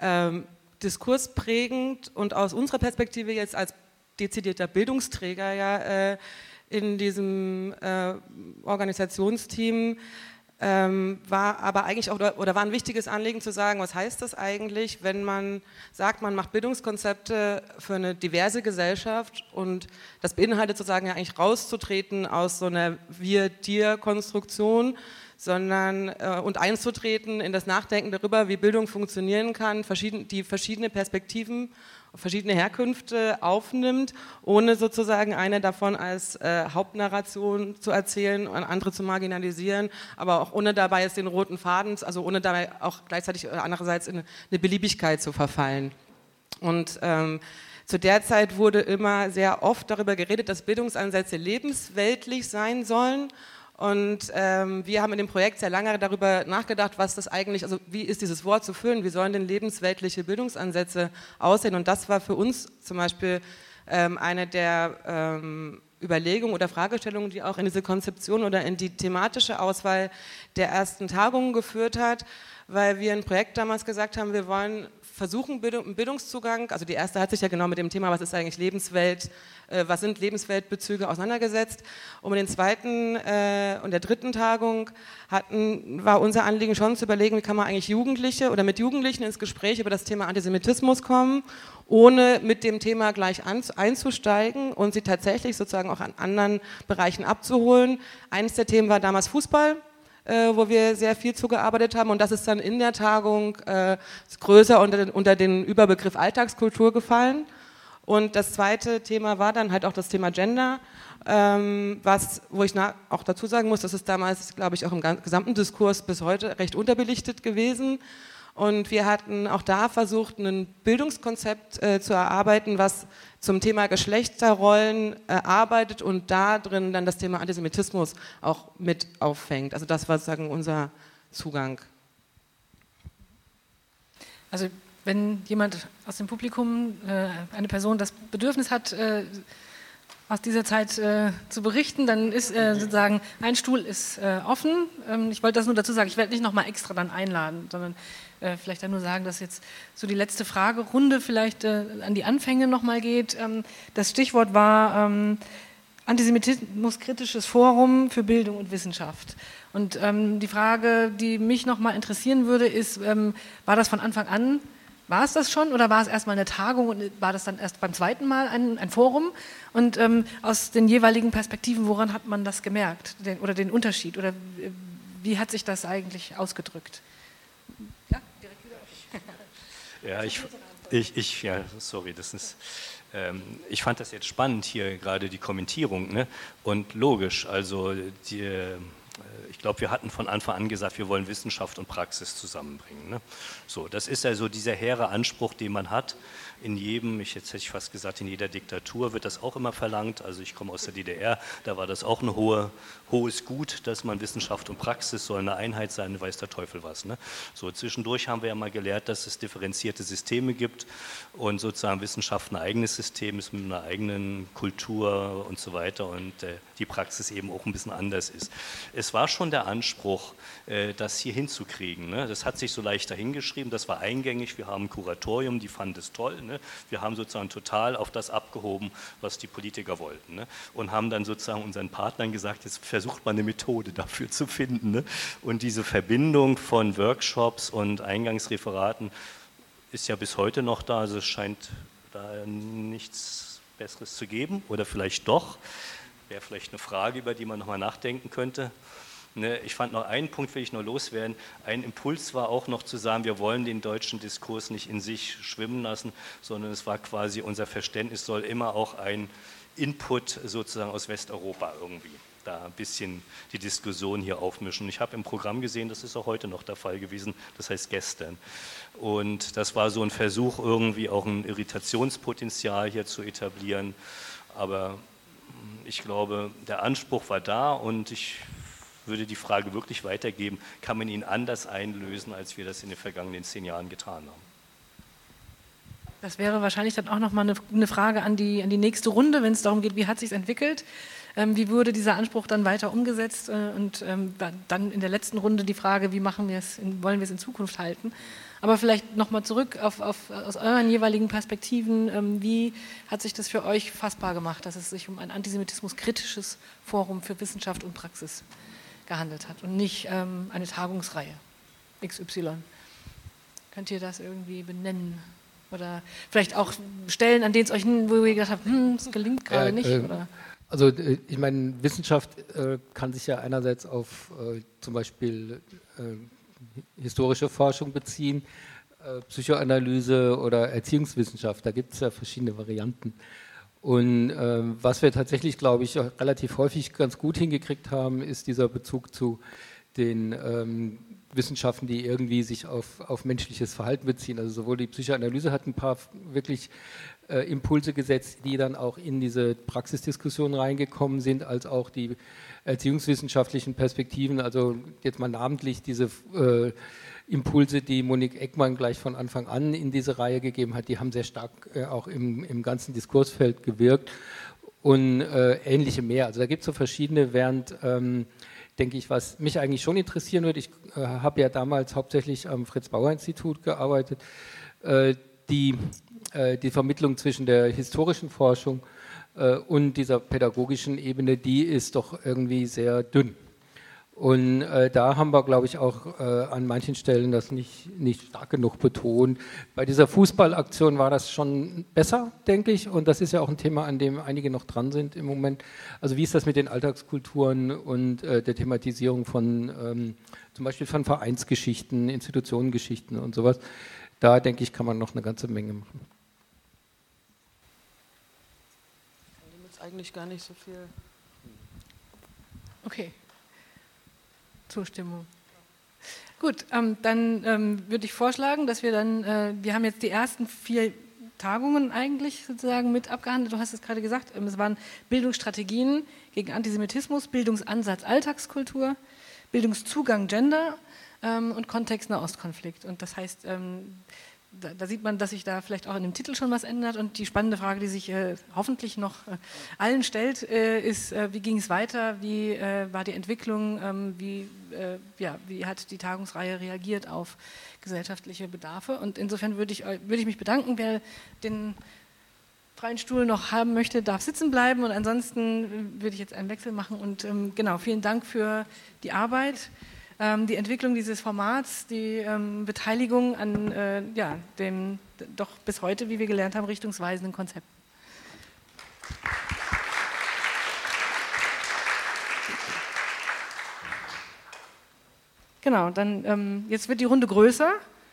Speaker 6: ähm, diskursprägend und aus unserer Perspektive jetzt als dezidierter Bildungsträger ja äh, in diesem äh, Organisationsteam ähm, war aber eigentlich auch, oder war ein wichtiges Anliegen zu sagen, was heißt das eigentlich, wenn man sagt, man macht Bildungskonzepte für eine diverse Gesellschaft und das beinhaltet sozusagen ja eigentlich rauszutreten aus so einer Wir-Dir-Konstruktion, sondern äh, und einzutreten in das Nachdenken darüber, wie Bildung funktionieren kann, verschieden, die verschiedene Perspektiven verschiedene Herkünfte aufnimmt, ohne sozusagen eine davon als äh, Hauptnarration zu erzählen und andere zu marginalisieren, aber auch ohne dabei jetzt den roten Faden, also ohne dabei auch gleichzeitig äh, andererseits in eine Beliebigkeit zu verfallen. Und ähm, zu der Zeit wurde immer sehr oft darüber geredet, dass Bildungsansätze lebensweltlich sein sollen und ähm, wir haben in dem Projekt sehr lange darüber nachgedacht, was das eigentlich, also wie ist dieses Wort zu füllen, wie sollen denn lebensweltliche Bildungsansätze aussehen. Und das war für uns zum Beispiel ähm, eine der ähm, Überlegungen oder Fragestellungen, die auch in diese Konzeption oder in die thematische Auswahl der ersten Tagungen geführt hat, weil wir ein Projekt damals gesagt haben, wir wollen versuchen, Bildung, Bildungszugang, also die erste hat sich ja genau mit dem Thema, was ist eigentlich Lebenswelt, äh, was sind Lebensweltbezüge auseinandergesetzt. Und mit den zweiten äh, und der dritten Tagung hatten, war unser Anliegen schon zu überlegen, wie kann man eigentlich Jugendliche oder mit Jugendlichen ins Gespräch über das Thema Antisemitismus kommen, ohne mit dem Thema gleich an, einzusteigen und sie tatsächlich sozusagen auch an anderen Bereichen abzuholen. Eines der Themen war damals Fußball äh, wo wir sehr viel zugearbeitet haben. Und das ist dann in der Tagung äh, größer unter den, unter den Überbegriff Alltagskultur gefallen. Und das zweite Thema war dann halt auch das Thema Gender, ähm, was, wo ich auch dazu sagen muss, das ist damals, glaube ich, auch im gesamten Diskurs bis heute recht unterbelichtet gewesen. Und wir hatten auch da versucht, ein Bildungskonzept äh, zu erarbeiten, was zum Thema Geschlechterrollen äh, arbeitet und da drin dann das Thema Antisemitismus auch mit auffängt. Also das war sozusagen unser Zugang.
Speaker 5: Also wenn jemand aus dem Publikum, äh, eine Person das Bedürfnis hat, äh, aus dieser Zeit äh, zu berichten, dann ist äh, sozusagen ein Stuhl ist äh, offen. Ähm, ich wollte das nur dazu sagen. Ich werde nicht nochmal extra dann einladen, sondern äh, vielleicht dann nur sagen, dass jetzt so die letzte Fragerunde vielleicht äh, an die Anfänge nochmal geht. Ähm, das Stichwort war ähm, Antisemitismus-kritisches Forum für Bildung und Wissenschaft. Und ähm, die Frage, die mich nochmal interessieren würde, ist, ähm, war das von Anfang an war es das schon oder war es erstmal eine Tagung und war das dann erst beim zweiten Mal ein, ein Forum? Und ähm, aus den jeweiligen Perspektiven, woran hat man das gemerkt den, oder den Unterschied oder wie hat sich das eigentlich ausgedrückt?
Speaker 7: Ja, ich, ich, ich, ja, sorry, das ist, ähm, ich fand das jetzt spannend hier gerade die Kommentierung, ne? Und logisch, also die, äh, ich glaube, wir hatten von Anfang an gesagt, wir wollen Wissenschaft und Praxis zusammenbringen. Ne? So, das ist ja so dieser hehre Anspruch, den man hat in jedem, ich jetzt hätte ich fast gesagt, in jeder Diktatur wird das auch immer verlangt. Also ich komme aus der DDR, da war das auch ein hohe, hohes Gut, dass man Wissenschaft und Praxis soll eine Einheit sein, weiß der Teufel was. Ne? So zwischendurch haben wir ja mal gelehrt, dass es differenzierte Systeme gibt und sozusagen Wissenschaft ein eigenes System ist mit einer eigenen Kultur und so weiter und äh, die Praxis eben auch ein bisschen anders ist. Es war schon der Anspruch, äh, das hier hinzukriegen. Ne? Das hat sich so leicht dahingeschrieben, das war eingängig, wir haben ein Kuratorium, die fanden es toll. Ne? Wir haben sozusagen total auf das abgehoben, was die Politiker wollten. Ne? Und haben dann sozusagen unseren Partnern gesagt, jetzt versucht man eine Methode dafür zu finden. Ne? Und diese Verbindung von Workshops und Eingangsreferaten ist ja bis heute noch da. Also es scheint da nichts Besseres zu geben oder vielleicht doch. Wäre vielleicht eine Frage, über die man nochmal nachdenken könnte. Ne, ich fand noch einen Punkt, will ich nur loswerden. Ein Impuls war auch noch zu sagen, wir wollen den deutschen Diskurs nicht in sich schwimmen lassen, sondern es war quasi unser Verständnis soll immer auch ein Input sozusagen aus Westeuropa irgendwie da ein bisschen die Diskussion hier aufmischen. Ich habe im Programm gesehen, das ist auch heute noch der Fall gewesen, das heißt gestern. Und das war so ein Versuch, irgendwie auch ein Irritationspotenzial hier zu etablieren. Aber ich glaube, der Anspruch war da und ich würde die Frage wirklich weitergeben, kann man ihn anders einlösen, als wir das in den vergangenen zehn Jahren getan haben?
Speaker 5: Das wäre wahrscheinlich dann auch nochmal eine, Frage an die, an die nächste Runde, wenn es darum geht, wie hat sich entwickelt, wie wurde dieser Anspruch dann weiter umgesetzt äh, und ähm, dann in der letzten Runde die Frage, wie machen wir es, wollen wir es in Zukunft halten. Aber vielleicht nochmal zurück auf, auf, aus euren jeweiligen Perspektiven, ähm, wie hat sich das für euch fassbar gemacht, dass es sich um ein antisemitismus-kritisches Forum für Wissenschaft und Praxis gehandelt hat und nicht ähm, eine Tagungsreihe XY. Könnt ihr das irgendwie benennen? Oder vielleicht auch Stellen, an denen es euch, wo ihr gedacht habt, hm, es gelingt gerade nicht?
Speaker 8: Äh,
Speaker 5: oder?
Speaker 8: Also äh, ich meine, Wissenschaft äh, kann sich ja einerseits auf äh, zum Beispiel äh, historische Forschung beziehen, äh, Psychoanalyse oder Erziehungswissenschaft. Da gibt es ja verschiedene Varianten. Und ähm, was wir tatsächlich, glaube ich, relativ häufig ganz gut hingekriegt haben, ist dieser Bezug zu den ähm, Wissenschaften, die irgendwie sich auf, auf menschliches Verhalten beziehen. Also sowohl die Psychoanalyse hat ein paar wirklich äh, Impulse gesetzt, die dann auch in diese Praxisdiskussion reingekommen sind, als auch die erziehungswissenschaftlichen Perspektiven, also jetzt mal namentlich diese äh, Impulse, die Monique Eckmann gleich von Anfang an in diese Reihe gegeben hat, die haben sehr stark äh, auch im, im ganzen Diskursfeld gewirkt und äh, ähnliche mehr. Also da gibt es so verschiedene, während, ähm, denke ich, was mich eigentlich schon interessieren würde, ich äh, habe ja damals hauptsächlich am Fritz-Bauer-Institut gearbeitet, äh, die, äh, die Vermittlung zwischen der historischen Forschung äh, und dieser pädagogischen Ebene, die ist doch irgendwie sehr dünn. Und äh, da haben wir, glaube ich, auch äh, an manchen Stellen das nicht, nicht stark genug betont. Bei dieser Fußballaktion war das schon besser, denke ich. Und das ist ja auch ein Thema, an dem einige noch dran sind im Moment. Also wie ist das mit den Alltagskulturen und äh, der Thematisierung von ähm, zum Beispiel von Vereinsgeschichten, Institutionengeschichten und sowas. Da, denke ich, kann man noch eine ganze Menge machen.
Speaker 6: Ich kann jetzt eigentlich gar nicht so viel.
Speaker 5: Okay. Zustimmung. Gut, ähm, dann ähm, würde ich vorschlagen, dass wir dann, äh, wir haben jetzt die ersten vier Tagungen eigentlich sozusagen mit abgehandelt. Du hast es gerade gesagt, ähm, es waren Bildungsstrategien gegen Antisemitismus, Bildungsansatz Alltagskultur, Bildungszugang Gender ähm, und Kontext Nahostkonflikt. Und das heißt, ähm, da, da, sieht man, dass sich da vielleicht auch in dem Titel schon was ändert. Und die spannende Frage, die sich äh, hoffentlich noch äh, allen stellt, äh, ist, äh, wie ging es weiter? Wie äh, war die Entwicklung? Ähm, wie, äh, ja, wie hat die Tagungsreihe reagiert auf gesellschaftliche Bedarfe? Und insofern würde ich, würde ich mich bedanken, wer den freien Stuhl noch haben möchte, darf sitzen bleiben. Und ansonsten würde ich jetzt einen Wechsel machen. Und ähm, genau, vielen Dank für die Arbeit die Entwicklung dieses Formats, die ähm, Beteiligung an äh, ja, dem doch bis heute, wie wir gelernt haben, richtungsweisenden Konzept. Genau, dann ähm, jetzt wird die Runde größer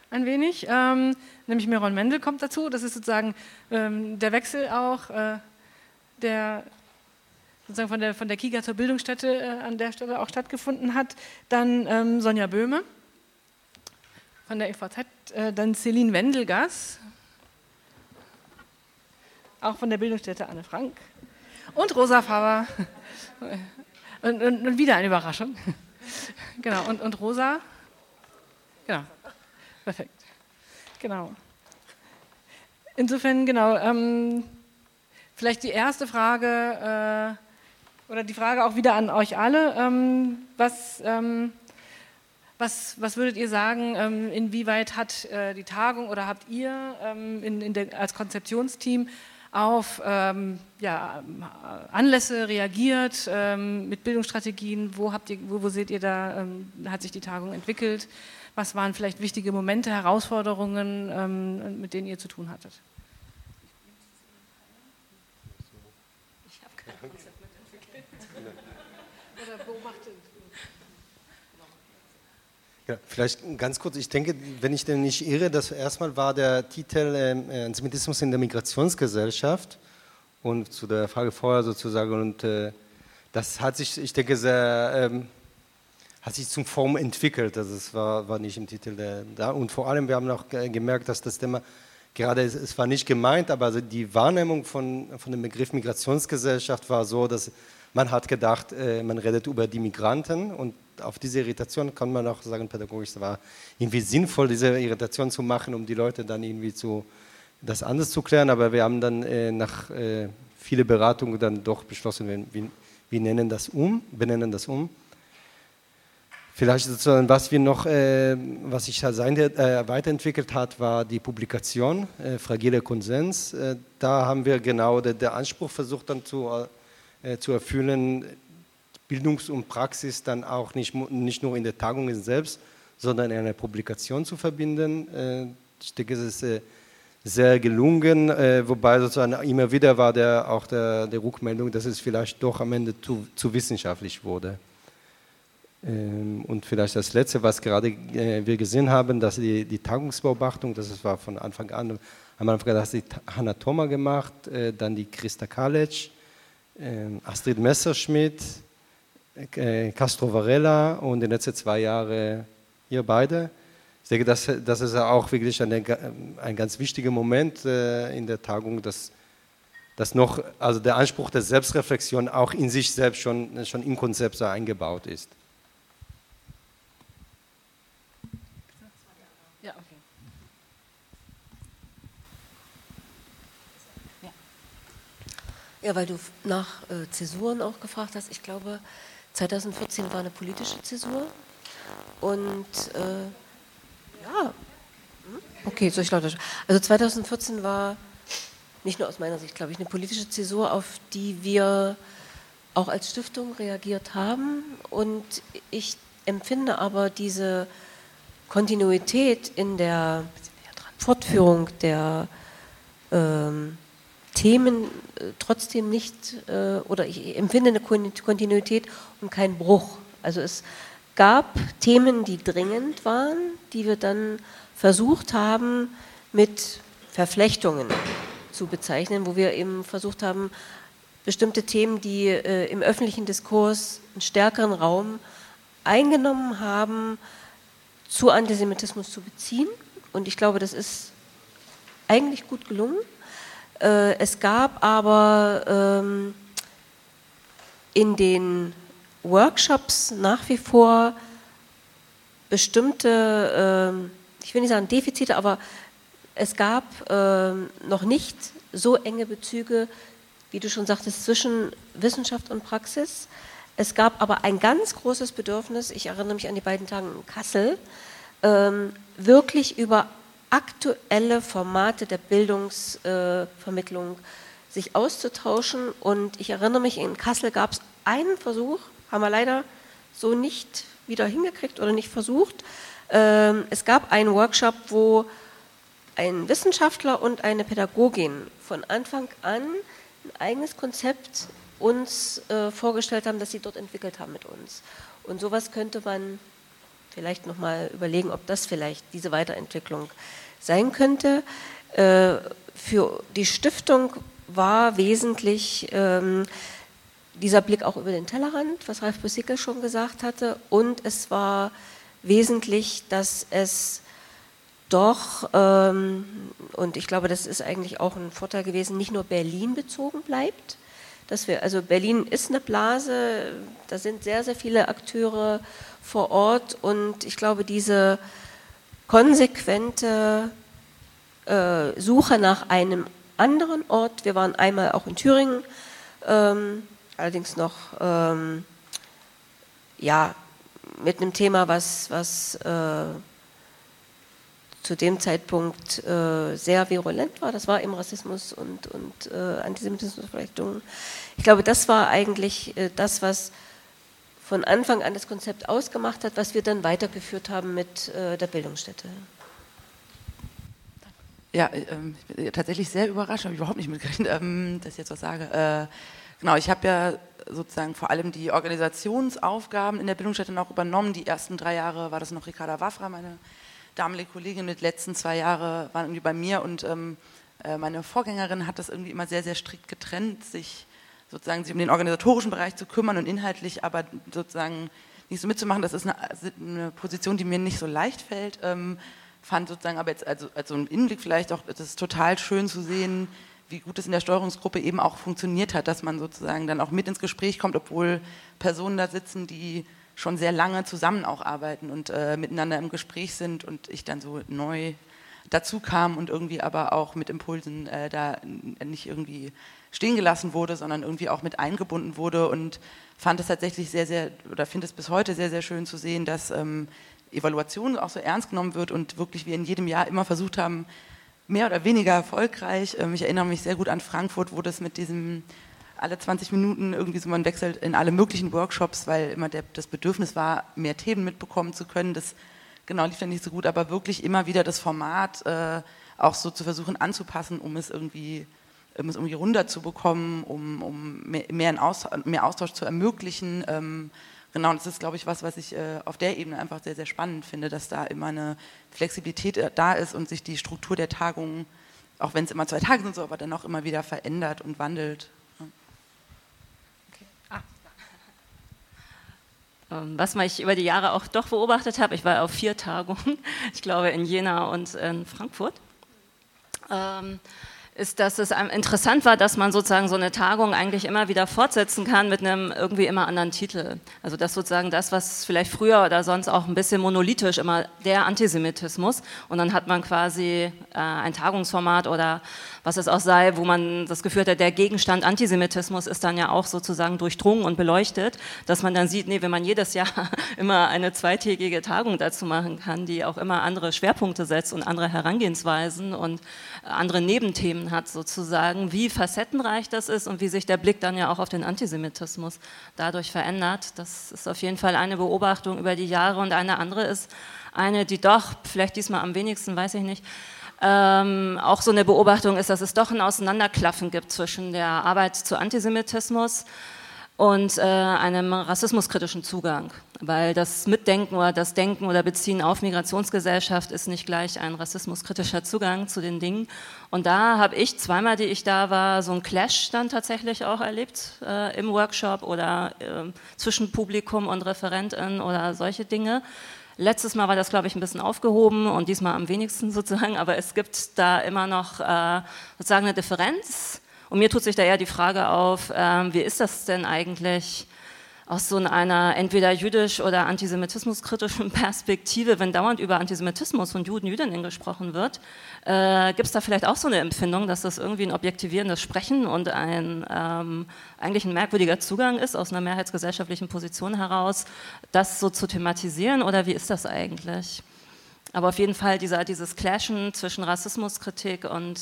Speaker 5: ein wenig, ähm, nämlich Miron Mendel kommt dazu. Das ist sozusagen ähm, der Wechsel auch äh, der sozusagen von der, von der Kiga zur Bildungsstätte äh, an der Stelle auch stattgefunden hat. Dann ähm, Sonja Böhme von der EVZ, äh, dann Celine Wendelgas, auch von der Bildungsstätte Anne Frank und Rosa Faber. (laughs) Und, und, und, wieder eine Überraschung. (laughs) Genau, und, und Rosa. Genau, perfekt. Genau. Insofern, genau, ähm, vielleicht die erste Frage. Äh, oder die Frage auch wieder an euch alle. Ähm, was, ähm, was, was würdet ihr sagen, ähm, inwieweit hat äh, die Tagung oder habt ihr ähm, in, in der, als Konzeptionsteam auf ähm, ja, Anlässe reagiert ähm, mit Bildungsstrategien? Wo, habt ihr, wo, wo seht ihr da, hat sich die Tagung entwickelt? Was waren vielleicht wichtige Momente, Herausforderungen, mit denen ihr zu tun hattet?
Speaker 3: Ja, vielleicht ganz kurz, ich denke, wenn ich denn nicht irre, das erstmal war der Titel ähm, äh, Antisemitismus in der Migrationsgesellschaft. Und zu der Frage vorher sozusagen und äh, das hat sich, ich denke, sehr, ähm, hat sich zum Form entwickelt, also es war, war nicht im Titel der, da. Und vor allem, wir haben auch gemerkt, dass das Thema gerade, es war nicht gemeint, aber also die Wahrnehmung von, von dem Begriff Migrationsgesellschaft war so, dass man hat gedacht, äh, man redet über die Migranten und auf diese Irritation kann man auch sagen, pädagogisch, es war irgendwie sinnvoll, diese Irritation zu machen, um die Leute dann irgendwie zu, das anders zu klären. Aber wir haben dann äh, nach äh, viele Beratungen dann doch beschlossen, wir, wir, nennen das um, benennen das um. Vielleicht sozusagen, was wir noch, äh, was sich äh, weiterentwickelt hat, war die Publikation, äh, Fragile Konsens. Äh, da haben wir genau den, den Anspruch versucht dann zu, zu erfüllen, Bildungs- und Praxis dann auch nicht, nicht nur in der Tagung selbst, sondern in einer Publikation zu verbinden. Äh, ich denke, es ist sehr gelungen, äh, wobei sozusagen immer wieder war der, auch der, der Rückmeldung, dass es vielleicht doch am Ende zu, zu wissenschaftlich wurde. Ähm, und vielleicht das Letzte, was gerade äh, wir gesehen haben, dass die, die Tagungsbeobachtung, das war von Anfang an, am Anfang hat die Hanna Thoma gemacht, äh, dann die Christa Kalic, ähm, Astrid Messerschmidt, Castro Varela und in den letzten zwei Jahren ihr beide. Ich denke, das, das ist auch wirklich eine, ein ganz wichtiger Moment äh, in der Tagung, dass, dass noch, also der Anspruch der Selbstreflexion auch in sich selbst schon, schon im Konzept eingebaut ist.
Speaker 5: Ja, okay.
Speaker 9: Ja, weil du nach äh, Zäsuren auch gefragt hast. Ich glaube, 2014 war eine politische Zäsur und äh, ja, hm? okay, soll ich lauter. Also 2014 war nicht nur aus meiner Sicht, glaube ich, eine politische Zäsur, auf die wir auch als Stiftung reagiert haben. Und ich empfinde aber diese Kontinuität in der Fortführung der ähm, Themen äh, trotzdem nicht, äh, oder ich empfinde eine Kontinuität und keinen Bruch. Also es gab Themen, die dringend waren, die wir dann versucht haben mit Verflechtungen zu bezeichnen, wo wir eben versucht haben, bestimmte Themen, die äh, im öffentlichen Diskurs einen stärkeren Raum eingenommen haben, zu Antisemitismus zu beziehen. Und ich glaube, das ist eigentlich gut gelungen. Äh, es gab aber ähm, in den Workshops nach wie vor bestimmte, äh, ich will nicht sagen Defizite, aber es gab äh, noch nicht so enge Bezüge, wie du schon sagtest, zwischen Wissenschaft und Praxis. Es gab aber ein ganz großes Bedürfnis, ich erinnere mich an die beiden Tage in Kassel, ähm, wirklich über aktuelle Formate der Bildungsvermittlung äh, sich auszutauschen. Und ich erinnere mich, in Kassel gab es einen Versuch, haben wir leider so nicht wieder hingekriegt oder nicht versucht. Ähm, es gab einen Workshop, wo ein Wissenschaftler und eine Pädagogin von Anfang an ein eigenes Konzept uns äh, vorgestellt haben, das sie dort entwickelt haben mit uns. Und sowas könnte man vielleicht nochmal überlegen, ob das vielleicht diese Weiterentwicklung sein könnte. Äh, für die Stiftung war wesentlich ähm, dieser Blick auch über den Tellerrand, was Ralf Busickel schon gesagt hatte, und es war wesentlich, dass es doch, ähm, und ich glaube, das ist eigentlich auch ein Vorteil gewesen, nicht nur Berlin bezogen bleibt. Dass wir, also Berlin ist eine Blase, da sind sehr, sehr viele Akteure vor Ort und ich glaube, diese konsequente äh, Suche nach einem anderen Ort, wir waren einmal auch in Thüringen, ähm, allerdings noch ähm, ja, mit einem Thema, was, was äh, zu dem Zeitpunkt äh, sehr virulent war. Das war eben Rassismus und, und äh, Antisemitismusverflechtungen. Ich glaube, das war eigentlich äh, das, was von Anfang an das Konzept ausgemacht hat, was wir dann weitergeführt haben mit äh, der Bildungsstätte.
Speaker 10: Ja, ähm, ich bin tatsächlich sehr überrascht, habe ich überhaupt nicht mitgerechnet, (laughs) ähm, dass ich jetzt was sage. Äh, Genau, ich habe ja sozusagen vor allem die Organisationsaufgaben in der Bildungsstätte noch übernommen. Die ersten drei Jahre war das noch Ricarda Waffra, meine damalige Kollegin. Die letzten zwei Jahre waren irgendwie bei mir und ähm, äh, meine Vorgängerin hat das irgendwie immer sehr, sehr strikt getrennt, sich sozusagen sich um den organisatorischen Bereich zu kümmern und inhaltlich aber sozusagen nicht so mitzumachen. Das ist eine, eine Position, die mir nicht so leicht fällt. Ähm, fand sozusagen aber jetzt also als so ein Innenblick vielleicht auch, das ist total schön zu sehen, wie gut es in der Steuerungsgruppe eben auch funktioniert hat, dass man sozusagen dann auch mit ins Gespräch kommt, obwohl Personen da sitzen, die schon sehr lange zusammen auch arbeiten und äh, miteinander im Gespräch sind und ich dann so neu dazu kam und irgendwie aber auch mit Impulsen äh, da nicht irgendwie stehen gelassen wurde, sondern irgendwie auch mit eingebunden wurde und fand es tatsächlich sehr, sehr, oder finde es bis heute sehr, sehr schön zu sehen, dass ähm, Evaluation auch so ernst genommen wird und wirklich wir in jedem Jahr immer versucht haben, mehr oder weniger erfolgreich. Ähm, ich erinnere mich sehr gut an Frankfurt, wo das mit diesem alle 20 Minuten irgendwie so, man wechselt in alle möglichen Workshops, weil immer der, das Bedürfnis war, mehr Themen mitbekommen zu können. Das genau lief dann nicht so gut, aber wirklich immer wieder das Format äh, auch so zu versuchen anzupassen, um es irgendwie, um es irgendwie runterzubekommen, um, um mehr, mehr, Austausch, mehr Austausch zu ermöglichen. Ähm, genau, das ist, glaube ich, was, was ich äh, auf der Ebene einfach sehr, sehr spannend finde, dass da immer eine Flexibilität äh, da ist und sich die Struktur der Tagungen, auch wenn es immer zwei Tage sind, so, aber dann auch immer wieder verändert und wandelt.
Speaker 4: Ähm, was ich über die Jahre auch doch beobachtet habe, ich war auf vier Tagungen, (laughs) ich glaube in Jena und in Frankfurt. Ähm, ist, dass es interessant war, dass man sozusagen so eine Tagung eigentlich immer wieder fortsetzen kann mit einem irgendwie immer anderen Titel. Also dass sozusagen das, was vielleicht früher oder sonst auch ein bisschen monolithisch immer der Antisemitismus und dann hat man quasi äh, ein Tagungsformat oder was es auch sei, wo man das Gefühl hat, der Gegenstand Antisemitismus ist dann ja auch sozusagen durchdrungen und beleuchtet, dass man dann sieht, nee, wenn man jedes Jahr (laughs) immer eine zweitägige Tagung dazu machen kann, die auch immer andere Schwerpunkte setzt und andere Herangehensweisen und andere Nebenthemen hat sozusagen, wie facettenreich das ist und wie sich der Blick dann ja auch auf den Antisemitismus dadurch verändert. Das ist auf jeden Fall eine Beobachtung über die Jahre und eine andere ist eine, die doch, vielleicht diesmal am wenigsten, weiß ich nicht, ähm, auch so eine Beobachtung ist, dass es doch ein Auseinanderklaffen gibt zwischen der Arbeit zu Antisemitismus und äh, einem rassismuskritischen Zugang, weil das Mitdenken oder das Denken oder Beziehen auf Migrationsgesellschaft ist nicht gleich ein rassismuskritischer Zugang zu den Dingen. Und da habe ich zweimal, die ich da war, so einen Clash dann tatsächlich auch erlebt äh, im Workshop oder äh, zwischen Publikum und Referentin oder solche Dinge. Letztes Mal war das, glaube ich, ein bisschen aufgehoben und diesmal am wenigsten (laughs) sozusagen, aber es gibt da immer noch äh, sozusagen eine Differenz. Und mir tut sich da eher die Frage auf, äh, wie ist das denn eigentlich aus so einer entweder jüdisch oder antisemitismuskritischen (laughs) Perspektive, wenn dauernd über Antisemitismus und Juden, Jüdinnen gesprochen wird, äh, gibt es da vielleicht auch so eine Empfindung, dass das irgendwie ein objektivierendes Sprechen und ein ähm, eigentlich ein merkwürdiger Zugang ist, aus einer mehrheitsgesellschaftlichen Position heraus, das so zu thematisieren oder wie ist das eigentlich? Aber auf jeden Fall dieser, dieses Clashen zwischen Rassismuskritik und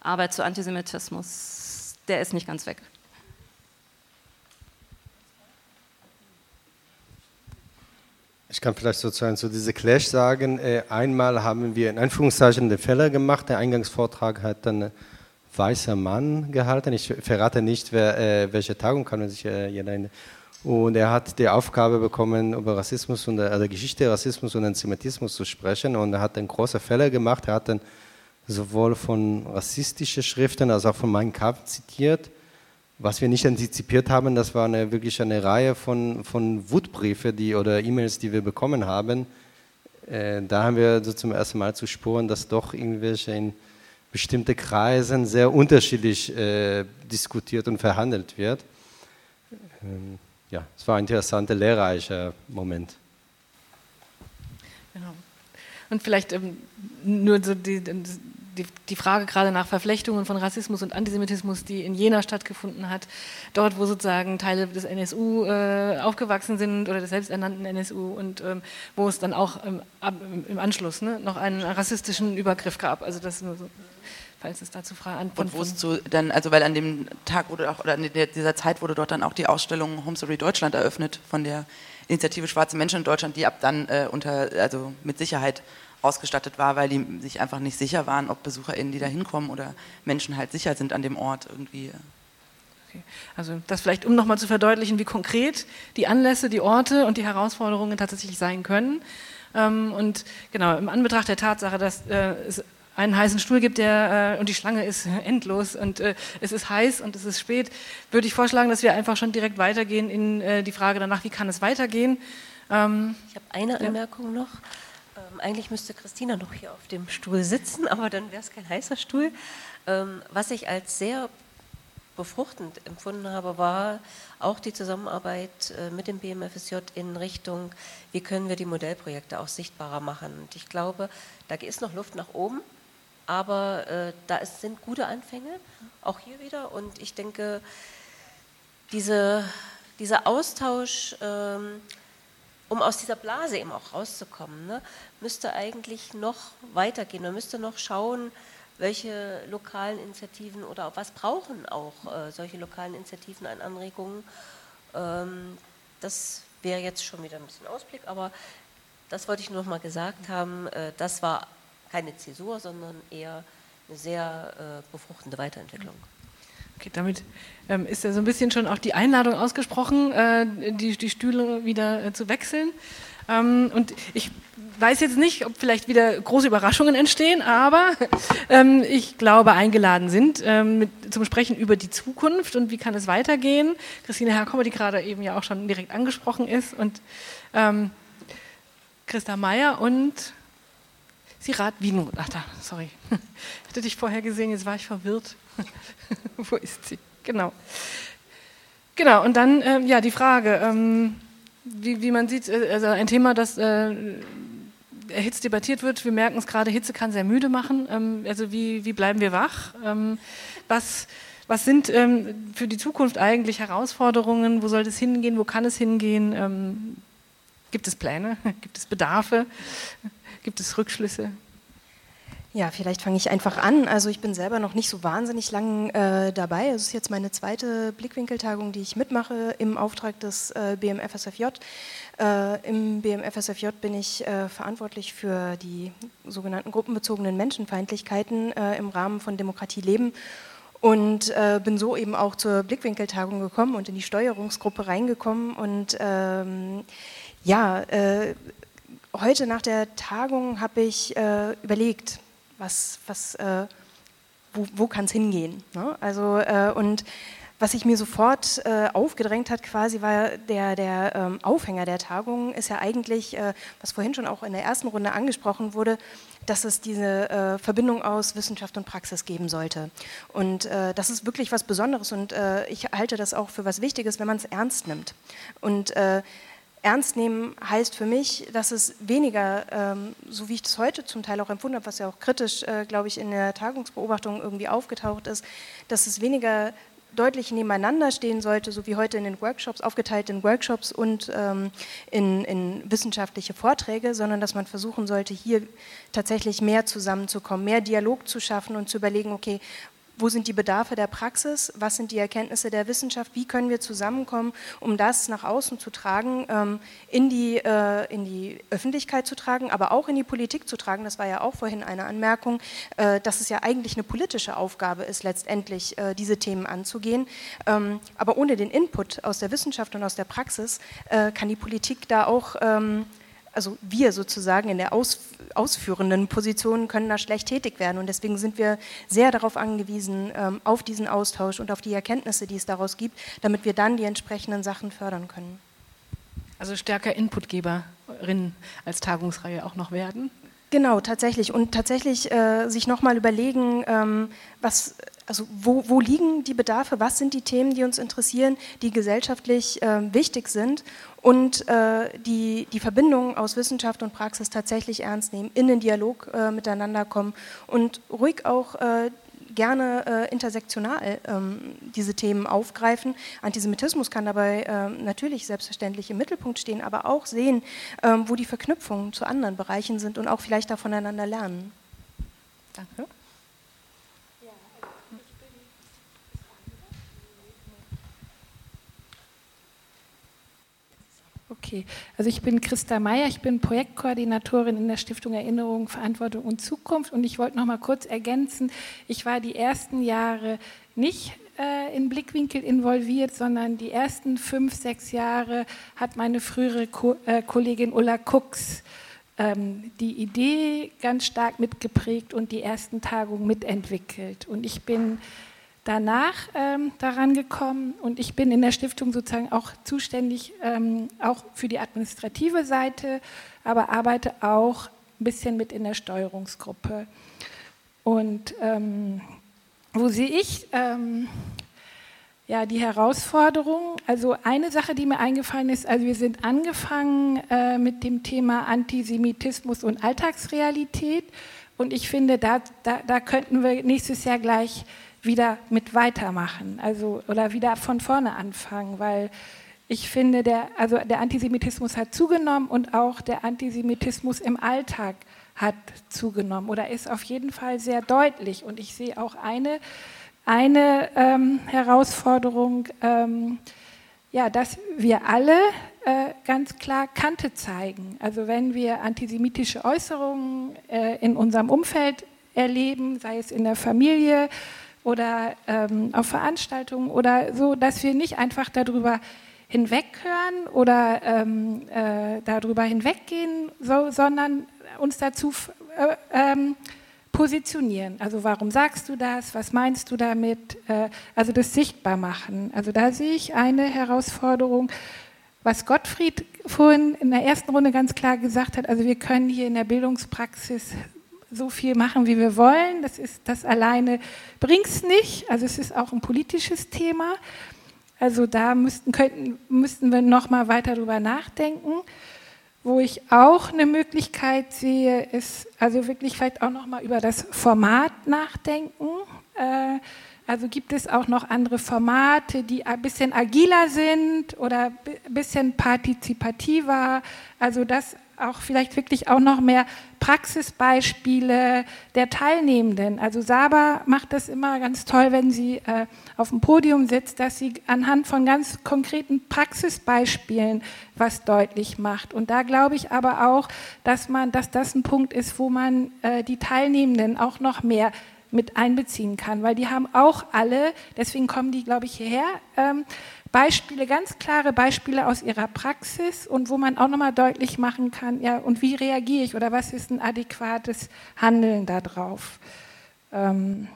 Speaker 4: Arbeit zu Antisemitismus, der ist nicht ganz weg.
Speaker 3: Ich kann vielleicht sozusagen zu dieser Clash sagen, äh, einmal haben wir in Anführungszeichen den Fehler gemacht, der Eingangsvortrag hat dann weißer Mann gehalten, ich verrate nicht, wer, äh, welche Tagung kann man sich äh, jeder und er hat die Aufgabe bekommen, über Rassismus und also Geschichte Rassismus und Antisemitismus zu sprechen. Und er hat einen großen Fehler gemacht, er hat dann sowohl von rassistischen Schriften als auch von Mein Kampf zitiert was wir nicht antizipiert haben, das war eine, wirklich eine Reihe von, von Wutbriefe die, oder E-Mails, die wir bekommen haben. Äh, da haben wir so zum ersten Mal zu spuren, dass doch irgendwelche in bestimmten Kreisen sehr unterschiedlich äh, diskutiert und verhandelt wird. Ähm, ja, es war ein interessanter, lehrreicher Moment.
Speaker 5: Genau. Und vielleicht ähm, nur so die, die, die, Frage gerade nach Verflechtungen von Rassismus und Antisemitismus, die in Jena stattgefunden hat, dort, wo sozusagen Teile des NSU äh, aufgewachsen sind oder des selbsternannten NSU und ähm, wo es dann auch ähm, ab, im Anschluss ne, noch einen rassistischen Übergriff gab. Also das nur so falls es dazu Fragen
Speaker 10: Und wo es zu dann, also weil an dem Tag wurde auch, oder in dieser Zeit wurde dort dann auch die Ausstellung Home Story Deutschland eröffnet von der Initiative Schwarze Menschen in Deutschland, die ab dann äh, unter, also mit Sicherheit ausgestattet war, weil die sich einfach nicht sicher waren, ob BesucherInnen, die da hinkommen oder Menschen halt sicher sind an dem Ort irgendwie.
Speaker 5: Okay. Also das vielleicht, um nochmal zu verdeutlichen, wie konkret die Anlässe, die Orte und die Herausforderungen tatsächlich sein können. Ähm, und genau, im Anbetracht der Tatsache, dass äh, es einen heißen Stuhl gibt, der äh, und die Schlange ist (laughs) endlos und äh, es ist heiß und es ist spät, würde ich vorschlagen, dass wir einfach schon direkt weitergehen in die Frage danach, wie kann es weitergehen.
Speaker 9: Ähm, ich habe eine Anmerkung ja. noch. Eigentlich müsste Christina noch hier auf dem Stuhl sitzen, aber dann wäre es kein heißer Stuhl. Ähm, was ich als sehr befruchtend empfunden habe, war auch die Zusammenarbeit äh, mit dem BMFSJ in Richtung, wie können wir die Modellprojekte auch sichtbarer machen. Und ich glaube, da ist noch Luft nach oben, aber äh, da ist, sind gute Anfänge, auch hier wieder. Und ich denke, diese, dieser Austausch ähm, um aus dieser Blase eben auch rauszukommen, ne, müsste eigentlich noch weitergehen. Man müsste noch schauen, welche lokalen Initiativen oder was brauchen auch äh, solche lokalen Initiativen an Anregungen. Ähm, das wäre jetzt schon wieder ein bisschen Ausblick, aber das wollte ich nur noch mal gesagt haben. Äh, das war keine Zäsur, sondern eher eine sehr äh, befruchtende Weiterentwicklung.
Speaker 5: Okay, damit ähm, ist ja so ein bisschen schon auch die Einladung ausgesprochen, äh, die, die Stühle wieder äh, zu wechseln. Ähm, und ich weiß jetzt nicht, ob vielleicht wieder große Überraschungen entstehen, aber (laughs) ähm, ich glaube, eingeladen sind ähm, mit, zum Sprechen über die Zukunft und wie kann es weitergehen. Christine Herkommer, die gerade eben ja auch schon direkt angesprochen ist, und ähm, Christa Meyer und Sirat Wienmuth. Ach da, sorry. (laughs) Ich hatte dich vorher gesehen, jetzt war ich verwirrt. (laughs) Wo ist sie? Genau. Genau, und dann ähm, ja die Frage, ähm, wie, wie, man sieht, äh, also ein Thema, das äh, erhitzt debattiert wird. Wir merken es gerade, Hitze kann sehr müde machen. Ähm, also wie, wie bleiben wir wach? Ähm, was, was sind ähm, für die Zukunft eigentlich Herausforderungen? Wo soll es hingehen? Wo kann es hingehen? Ähm, gibt es Pläne? (laughs) Gibt es Bedarfe? Gibt es Rückschlüsse?
Speaker 11: Ja, vielleicht fange ich einfach an. Also ich bin selber noch nicht so wahnsinnig lang äh, dabei. Es ist jetzt meine zweite Blickwinkeltagung, die ich mitmache im Auftrag des äh, BMFSFJ. Äh, Im BMFSFJ bin ich äh, verantwortlich für die sogenannten gruppenbezogenen Menschenfeindlichkeiten äh, im Rahmen von Demokratie leben und äh, bin so eben auch zur Blickwinkeltagung gekommen und in die Steuerungsgruppe reingekommen und ähm, ja, heute nach der Tagung habe ich äh, überlegt, was, was, äh, wo, wo kann es hingehen. Ne? Also, äh, und was sich mir sofort äh, aufgedrängt hat, quasi war der, der ähm, Aufhänger der Tagung, ist ja eigentlich, äh, was vorhin schon auch in der ersten Runde angesprochen wurde, dass es diese äh, Verbindung aus Wissenschaft und Praxis geben sollte. Und das ist wirklich was Besonderes und ich halte das auch für was Wichtiges, wenn man es ernst nimmt. Und Ernst nehmen heißt für mich, dass es weniger, ähm, so wie ich das heute zum Teil auch empfunden habe, was ja auch kritisch, äh, glaube ich, in der Tagungsbeobachtung irgendwie aufgetaucht ist, dass es weniger deutlich nebeneinander stehen sollte, so wie heute in den Workshops, aufgeteilt in Workshops und ähm, in, in, wissenschaftliche Vorträge, sondern dass man versuchen sollte, hier tatsächlich mehr zusammenzukommen, mehr Dialog zu schaffen und zu überlegen, okay, wo sind die Bedarfe der Praxis, was sind die Erkenntnisse der Wissenschaft, wie können wir zusammenkommen, um das nach außen zu tragen, ähm, in, die, äh, in die Öffentlichkeit zu tragen, aber auch in die Politik zu tragen. Das war ja auch vorhin eine Anmerkung, äh, dass es ja eigentlich eine politische Aufgabe ist, letztendlich äh, diese Themen anzugehen. Ähm, aber ohne den Input aus der Wissenschaft und aus der Praxis kann die Politik da auch ähm, also wir sozusagen in der aus, ausführenden Position können da schlecht tätig werden. Und deswegen sind wir sehr darauf angewiesen, ähm, auf diesen Austausch und auf die Erkenntnisse, die es daraus gibt, damit wir dann die entsprechenden Sachen fördern können.
Speaker 5: Also stärker Inputgeberin als Tagungsreihe auch noch werden?
Speaker 11: Genau, tatsächlich. Und tatsächlich äh, sich nochmal überlegen, ähm, was, also wo, wo, liegen die Bedarfe, was sind die Themen, die uns interessieren, die gesellschaftlich äh, wichtig sind und äh, die, die Verbindung aus Wissenschaft und Praxis tatsächlich ernst nehmen, in den Dialog äh, miteinander kommen und ruhig auch äh, gerne äh, intersektional ähm, diese Themen aufgreifen. Antisemitismus kann dabei ähm, natürlich selbstverständlich im Mittelpunkt stehen, aber auch sehen, ähm, wo die Verknüpfungen zu anderen Bereichen sind und auch vielleicht da voneinander lernen. Danke.
Speaker 12: Okay, also ich bin Christa Meyer, ich bin Projektkoordinatorin in der Stiftung Erinnerung, Verantwortung und Zukunft und ich wollte noch mal kurz ergänzen, ich war die ersten Jahre nicht äh, in Blickwinkel involviert, sondern die ersten fünf, sechs Jahre hat meine frühere Ko äh, Kollegin Ulla Kux ähm, die Idee ganz stark mitgeprägt und die ersten Tagungen mitentwickelt. Und ich bin danach ähm, daran gekommen und ich bin in der Stiftung sozusagen auch zuständig, ähm, auch für die administrative Seite, aber arbeite auch ein bisschen mit in der Steuerungsgruppe. Und ähm, wo sehe ich ähm, ja, die Herausforderung? Also eine Sache, die mir eingefallen ist, also wir sind angefangen äh, mit dem Thema Antisemitismus und Alltagsrealität und ich finde, da, da, da könnten wir nächstes Jahr gleich wieder mit weitermachen, also oder wieder von vorne anfangen, weil ich finde, der, also der Antisemitismus hat zugenommen und auch der Antisemitismus im Alltag hat zugenommen oder ist auf jeden Fall sehr deutlich. Und ich sehe auch eine, eine ähm, Herausforderung, ähm, ja, dass wir alle äh, ganz klar Kante zeigen. Also wenn wir antisemitische Äußerungen äh, in unserem Umfeld erleben, sei es in der Familie oder ähm, auf Veranstaltungen oder so, dass wir nicht einfach darüber hinweghören oder ähm, äh, darüber hinweggehen, so, sondern uns dazu äh, ähm, positionieren. Also warum sagst du das? Was meinst du damit? Äh, also das sichtbar machen. Also da sehe ich eine Herausforderung, was Gottfried vorhin in der ersten Runde ganz klar gesagt hat. Also wir können hier in der Bildungspraxis so viel machen, wie wir wollen. Das ist das alleine bringt es nicht. Also es ist auch ein politisches Thema. Also da müssten, könnten, müssten wir noch mal weiter darüber nachdenken. Wo ich auch eine Möglichkeit sehe, ist also wirklich vielleicht auch noch mal über das Format nachdenken. Äh, also gibt es auch noch andere Formate, die ein bisschen agiler sind oder ein bisschen partizipativer. Also das auch vielleicht wirklich auch noch mehr Praxisbeispiele der Teilnehmenden. Also Saba macht das immer ganz toll, wenn sie äh, auf dem Podium sitzt, dass sie anhand von ganz konkreten Praxisbeispielen was deutlich macht. Und da glaube ich aber auch, dass man, dass das ein Punkt ist, wo man äh, die Teilnehmenden auch noch mehr mit einbeziehen kann, weil die haben auch alle, deswegen kommen die, glaube ich, hierher, ähm, Beispiele, ganz klare Beispiele aus ihrer Praxis und wo man auch nochmal deutlich machen kann, ja, und wie reagiere ich oder was ist ein adäquates Handeln darauf. Ähm,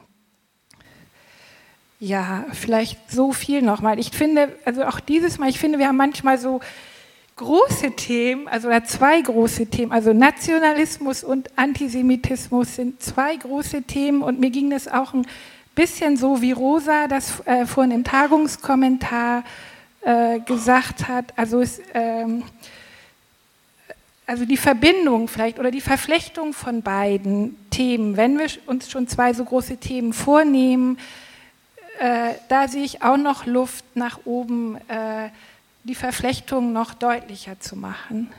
Speaker 12: ja, vielleicht so viel nochmal. Ich finde, also auch dieses Mal, ich finde, wir haben manchmal so große Themen, also oder zwei große Themen, also Nationalismus und Antisemitismus sind zwei große Themen und mir ging das auch ein bisschen so, wie Rosa das äh, vorhin im Tagungskommentar äh, gesagt hat. Also, es, ähm, also die Verbindung vielleicht oder die Verflechtung von beiden Themen, wenn wir uns schon zwei so große Themen vornehmen, äh, da sehe ich auch noch Luft nach oben, äh, die Verflechtung noch deutlicher zu machen.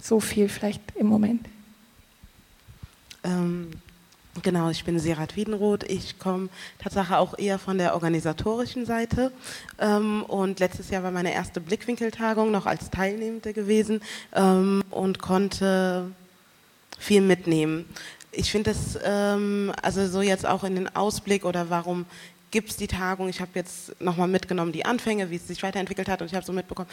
Speaker 12: So viel vielleicht im Moment.
Speaker 6: Ähm, Genau, ich bin Serat Wiedenroth. Ich komme tatsächlich auch eher von der organisatorischen Seite. Ähm, und letztes Jahr war meine erste Blickwinkeltagung noch als Teilnehmende gewesen ähm, und konnte viel mitnehmen. Ich finde es, ähm, also so jetzt auch in den Ausblick oder warum gibt es die Tagung. Ich habe jetzt nochmal mitgenommen die Anfänge, wie es sich weiterentwickelt hat und ich habe so mitbekommen,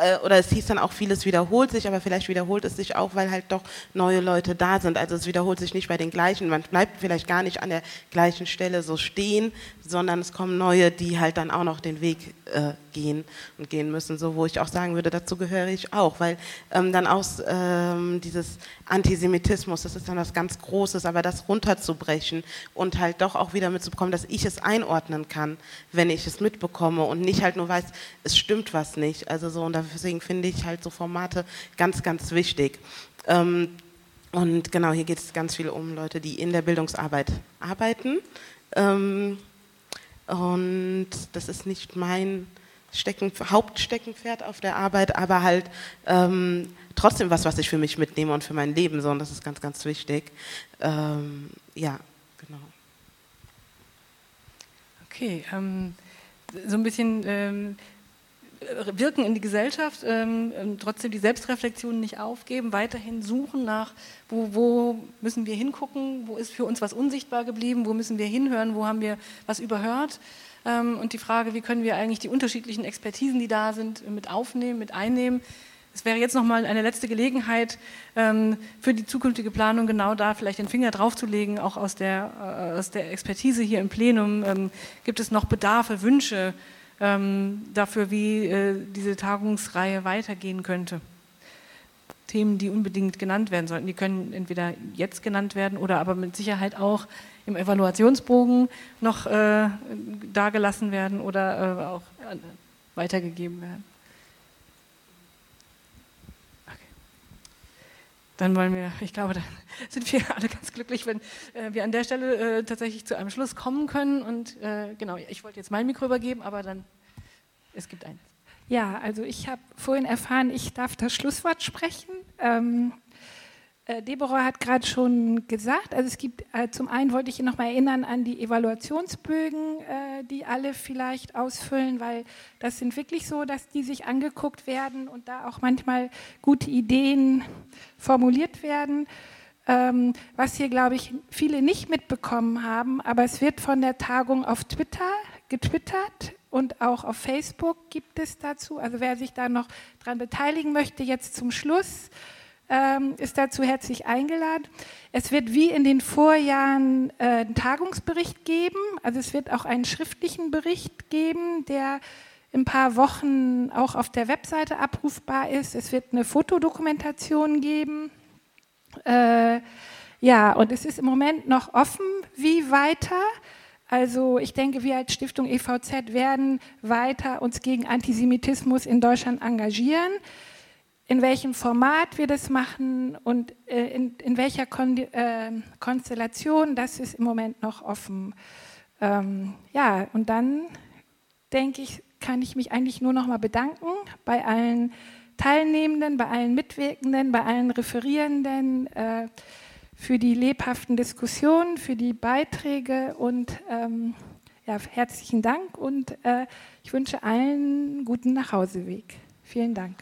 Speaker 6: äh, oder es hieß dann auch, vieles wiederholt sich, aber vielleicht wiederholt es sich auch, weil halt doch neue Leute da sind. Also es wiederholt sich nicht bei den gleichen, man bleibt vielleicht gar nicht an der gleichen Stelle so stehen, sondern es kommen neue, die halt dann auch noch den Weg äh, gehen und gehen müssen. So, wo ich auch sagen würde, dazu gehöre ich auch, weil ähm, dann aus ähm, dieses Antisemitismus, das ist dann was ganz Großes, aber das runterzubrechen und halt doch auch wieder mitzubekommen, dass ich es einordnen kann, wenn ich es mitbekomme und nicht halt nur weiß, es stimmt was nicht. Also so, und deswegen finde ich halt so Formate ganz, ganz wichtig. Ähm, und genau, hier geht es ganz viel um Leute, die in der Bildungsarbeit arbeiten. Ähm, und das ist nicht mein Stecken, Hauptsteckenpferd auf der Arbeit, aber halt ähm, trotzdem was, was ich für mich mitnehme und für mein Leben. So, und das ist ganz, ganz wichtig. Ähm, ja, genau.
Speaker 5: Okay, ähm, so ein bisschen ähm, wirken in die Gesellschaft, ähm, ähm, trotzdem die Selbstreflexion nicht aufgeben, weiterhin suchen nach, wo, wo, müssen wir hingucken, wo ist für uns was unsichtbar geblieben, wo müssen wir hinhören, wo haben wir was überhört. Ähm, und die Frage, wie können wir eigentlich die unterschiedlichen Expertisen, die da sind, mit aufnehmen, mit einnehmen. Es wäre jetzt nochmal eine letzte Gelegenheit ähm, für die zukünftige Planung, genau da vielleicht den Finger draufzulegen, auch aus der, äh, aus der Expertise hier im Plenum. Ähm, gibt es noch Bedarfe, Wünsche? ähm, dafür, wie äh, diese Tagungsreihe weitergehen könnte. Themen, die unbedingt genannt werden sollten. Die können entweder jetzt genannt werden oder aber mit Sicherheit auch im Evaluationsbogen noch äh, dargelassen werden oder auch weitergegeben werden. Dann wollen wir, ich glaube, dann (laughs) sind wir alle ganz glücklich, wenn äh, wir an der Stelle äh, tatsächlich zu einem Schluss kommen können. Und äh, genau, ich wollte jetzt mein Mikro übergeben, aber dann, es gibt eins.
Speaker 12: Ja, also ich habe vorhin erfahren, ich darf das Schlusswort sprechen. Ähm, äh, Deborah hat gerade schon gesagt, also es gibt, äh, zum einen wollte ich noch mal erinnern an die Evaluationsbögen, äh, die alle vielleicht ausfüllen, weil das sind wirklich so, dass die sich angeguckt werden und da auch manchmal gute Ideen formuliert werden. Ähm, was hier, glaube ich, viele nicht mitbekommen haben, aber es wird von der Tagung auf Twitter getwittert und auch auf Facebook gibt es dazu. Also wer sich da noch dran beteiligen möchte, jetzt zum Schluss ähm, ist dazu herzlich eingeladen. Es wird wie in den Vorjahren äh, einen Tagungsbericht geben. Also es wird auch einen schriftlichen Bericht geben, der in ein paar Wochen auch auf der Webseite abrufbar ist. Es wird eine Fotodokumentation geben. Äh, ja, und es ist im Moment noch offen, wie weiter. Also ich denke, wir als Stiftung EVZ werden weiter uns gegen Antisemitismus in Deutschland engagieren in welchem Format wir das machen und äh, in, in, welcher Kon äh, Konstellation, das ist im Moment noch offen. Ähm, ja, und dann denke ich, kann ich mich eigentlich nur noch mal bedanken bei allen Teilnehmenden, bei allen Mitwirkenden, bei allen Referierenden äh, für die lebhaften Diskussionen, für die Beiträge und ähm, ja, herzlichen Dank und äh, ich wünsche allen guten Nachhauseweg. Vielen Dank.